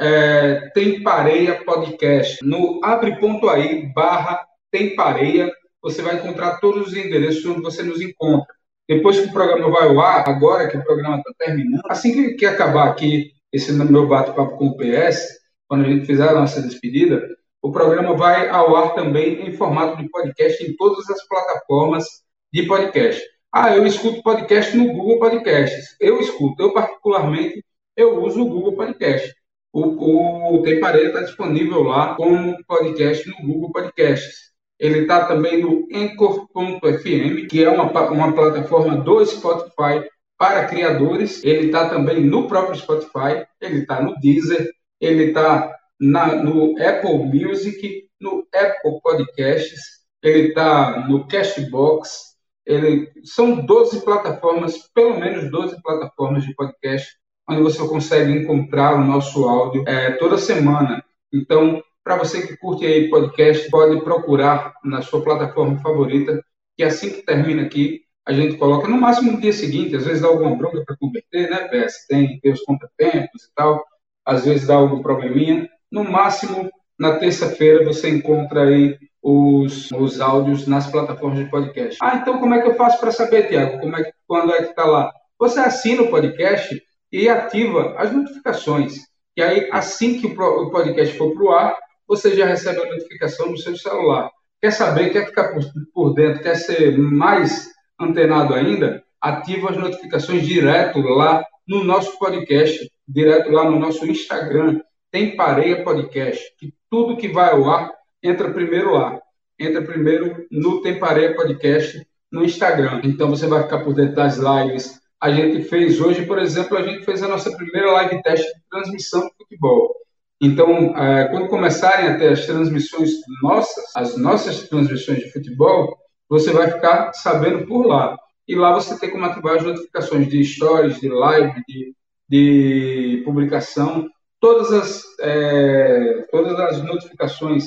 é, Tem Pareia Podcast, no abre.aí barra tem pareia, você vai encontrar todos os endereços onde você nos encontra. Depois que o programa vai ao ar, agora que o programa está terminando, assim que, que acabar aqui esse meu bate-papo com o PS, quando a gente fizer a nossa despedida, o programa vai ao ar também em formato de podcast em todas as plataformas de podcast. Ah, eu escuto podcast no Google Podcasts. Eu escuto, eu particularmente, eu uso o Google Podcast. O, o Tem Parede está disponível lá como podcast no Google Podcasts. Ele está também no Anchor.fm, que é uma, uma plataforma do Spotify para criadores. Ele está também no próprio Spotify, ele está no Deezer, ele está no Apple Music, no Apple Podcasts, ele está no Cashbox. Ele, são 12 plataformas, pelo menos 12 plataformas de podcast, onde você consegue encontrar o nosso áudio é, toda semana. Então, para você que curte aí podcast, pode procurar na sua plataforma favorita, que assim que termina aqui, a gente coloca no máximo no dia seguinte, às vezes dá alguma bronca para converter, né, PS? Tem, tem os contratempos e tal, às vezes dá algum probleminha. No máximo, na terça-feira, você encontra aí os, os áudios nas plataformas de podcast. Ah, então como é que eu faço para saber, Tiago? Como é que, quando é que está lá? Você assina o podcast e ativa as notificações. E aí, assim que o podcast for para o ar, você já recebe a notificação no seu celular. Quer saber, quer ficar por, por dentro, quer ser mais antenado ainda? Ativa as notificações direto lá no nosso podcast, direto lá no nosso Instagram. Tem Pareia Podcast, que tudo que vai ao ar entra primeiro lá. Entra primeiro no Tem Pareia Podcast no Instagram. Então você vai ficar por dentro das lives. A gente fez hoje, por exemplo, a gente fez a nossa primeira live teste de transmissão de futebol. Então, é, quando começarem a ter as transmissões nossas, as nossas transmissões de futebol, você vai ficar sabendo por lá. E lá você tem como ativar as notificações de stories, de live, de, de publicação, todas as, é, todas as notificações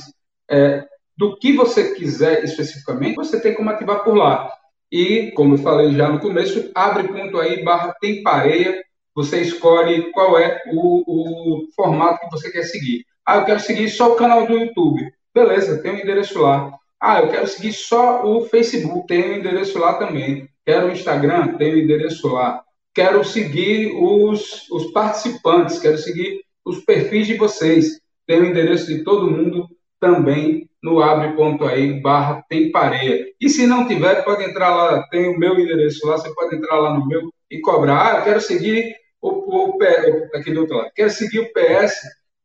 é, do que você quiser especificamente, você tem como ativar por lá. E, como eu falei já no começo, abre ponto aí, barra tem pareia, você escolhe qual é o, o formato que você quer seguir. Ah, eu quero seguir só o canal do YouTube. Beleza, tem um endereço lá. Ah, eu quero seguir só o Facebook, tem um endereço lá também. Quero o Instagram, tem um endereço lá. Quero seguir os, os participantes, quero seguir os perfis de vocês. Tem o endereço de todo mundo também no abre.aí barra tem pareia. E se não tiver, pode entrar lá, tem o meu endereço lá, você pode entrar lá no meu e cobrar. Ah, eu quero seguir o, o, o aqui do outro lado. Quero seguir o PS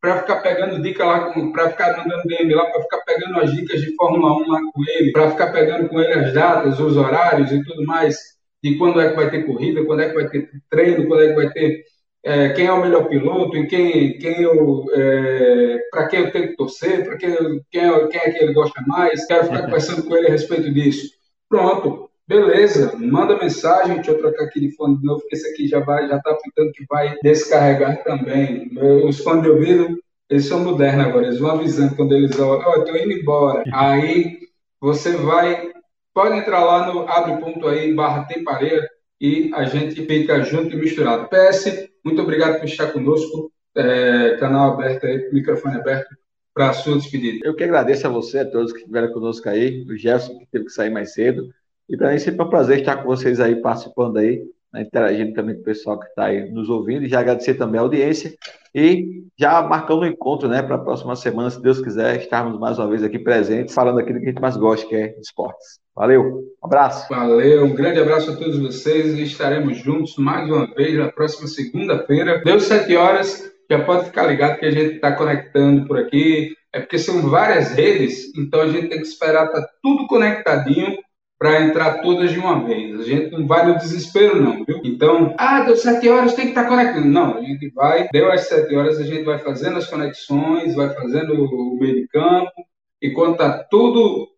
para ficar pegando dica lá, para ficar mandando DM lá, para ficar pegando as dicas de Fórmula 1 lá com ele, para ficar pegando com ele as datas, os horários e tudo mais, de quando é que vai ter corrida, quando é que vai ter treino, quando é que vai ter é, quem é o melhor piloto e quem, quem eu, é, para quem eu tenho que torcer, para quem, quem, é, quem é que ele gosta mais, quero ficar conversando com ele a respeito disso. Pronto, beleza, manda mensagem, deixa eu trocar aqui de fone de novo, porque esse aqui já vai, já está apitando que vai descarregar também. Os fones de ouvido, eles são modernos agora, eles vão avisando quando eles olham, ó, oh, estou indo embora. Aí você vai, pode entrar lá no abre ponto aí, barra tempareira, e a gente fica junto e misturado. PS, muito obrigado por estar conosco. É, canal aberto aí, microfone aberto para a sua despedida. Eu que agradeço a você, a todos que estiveram conosco aí, o Jefferson que teve que sair mais cedo. E para mim sempre é um prazer estar com vocês aí, participando aí, né, interagindo também com o pessoal que está aí nos ouvindo. E já agradecer também a audiência. E já marcando o um encontro, né, para a próxima semana, se Deus quiser, estarmos mais uma vez aqui presentes, falando aquilo que a gente mais gosta, que é esportes. Valeu, um abraço. Valeu, um grande abraço a todos vocês e estaremos juntos mais uma vez na próxima segunda-feira. Deu sete horas, já pode ficar ligado que a gente está conectando por aqui. É porque são várias redes, então a gente tem que esperar estar tá tudo conectadinho para entrar todas de uma vez. A gente não vai no desespero, não, viu? Então, ah, deu sete horas, tem que estar tá conectando. Não, a gente vai, deu as sete horas, a gente vai fazendo as conexões, vai fazendo o meio de campo, e quando está tudo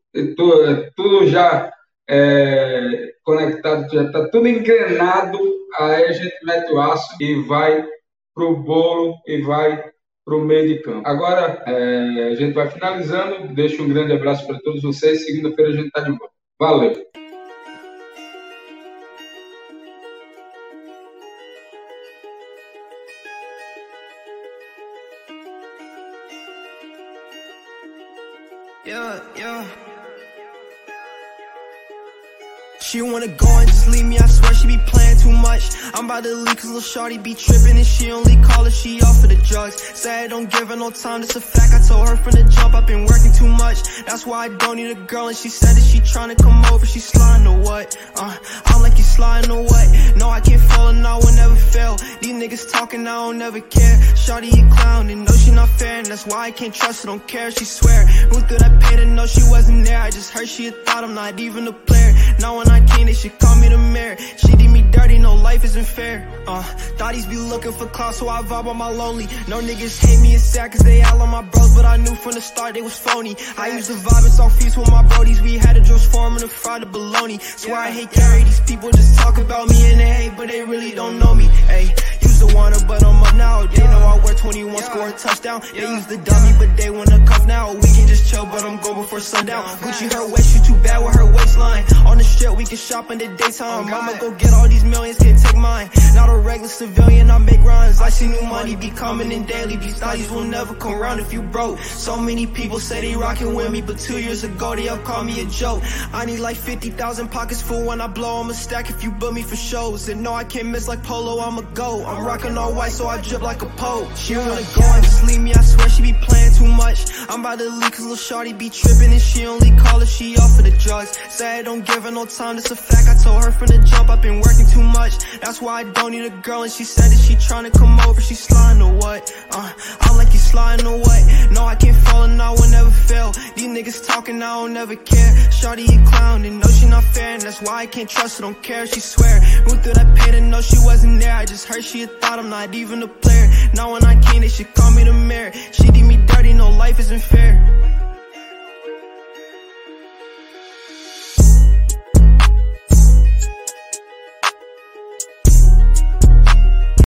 tudo já é, conectado, já está tudo engrenado, aí a gente mete o aço e vai para o bolo e vai para o meio de campo. Agora, é, a gente vai finalizando. Deixo um grande abraço para todos vocês. Segunda-feira a gente está de volta. Valeu! She wanna go and just leave me, I swear she be playing too much. I'm about to leave cause little shorty be tripping and she only call her, she off for the drugs. Say I don't give her no time, that's a fact. I told her from the jump, I've been working too much. That's why I don't need a girl and she said that she trying to come over, she sliding or what? Uh, I'm like you sliding or what? No, I can't fall and I will never fail. These niggas talking, I don't never care. Shorty a clown and know she not fair and that's why I can't trust her, don't care, she swear. Who through that pain to know she wasn't there? I just heard she thought I'm not even a player. Now when I came, they should call me the mayor. She did me dirty, no life isn't fair. Uh, thotties be looking for clout, so I vibe on my lonely. No niggas hate me, it's sad cause they all on my bros, but I knew from the start they was phony. I used to vibe and song feast with my brodies. We had a juice form and a fried bologna. Swear I hate carry, these people just talk about me and they hate, but they really don't know me. Hey, to but I'm up now. They know I wear 21, score a touchdown. They use the dummy, but they wanna cuff now. We can just chill, but I'm go before sundown. Gucci her waist, she too bad with her waistline. On the strip, we can shop in the daytime. Oh, Mama go get all these millions, can't take mine. Not a regular civilian, I make runs. I see new money be coming in daily. These thotties will never come around if you broke. So many people say they rockin' with me, but two years ago they all call me a joke. I need like 50,000 pockets full when I blow. I'm a stack if you book me for shows. And no, I can't miss like polo, I'ma go. I'm rockin' all white, so I drip like a pole. She wanna go and just leave me, I swear she be playing too much. I'm about to leave cause little shorty be trippin' and she only call her, she off for the drugs. Say I don't give her no time, that's a fact. I told her from the jump, I've been working too much. That's why I don't need a girl, and she said that she tryna come over, she sliding or what? Uh, I'm like you sliding or what? No, I can't fall and I will never fail. These niggas talking, I don't never care. Shorty a clown, and know she not fair, and that's why I can't trust her, don't care, she swear. Went through that pain and know she wasn't there. I just heard she had thought I'm not even a player. Now when I came, they should call me the mayor. She did me dirty, no life isn't fair.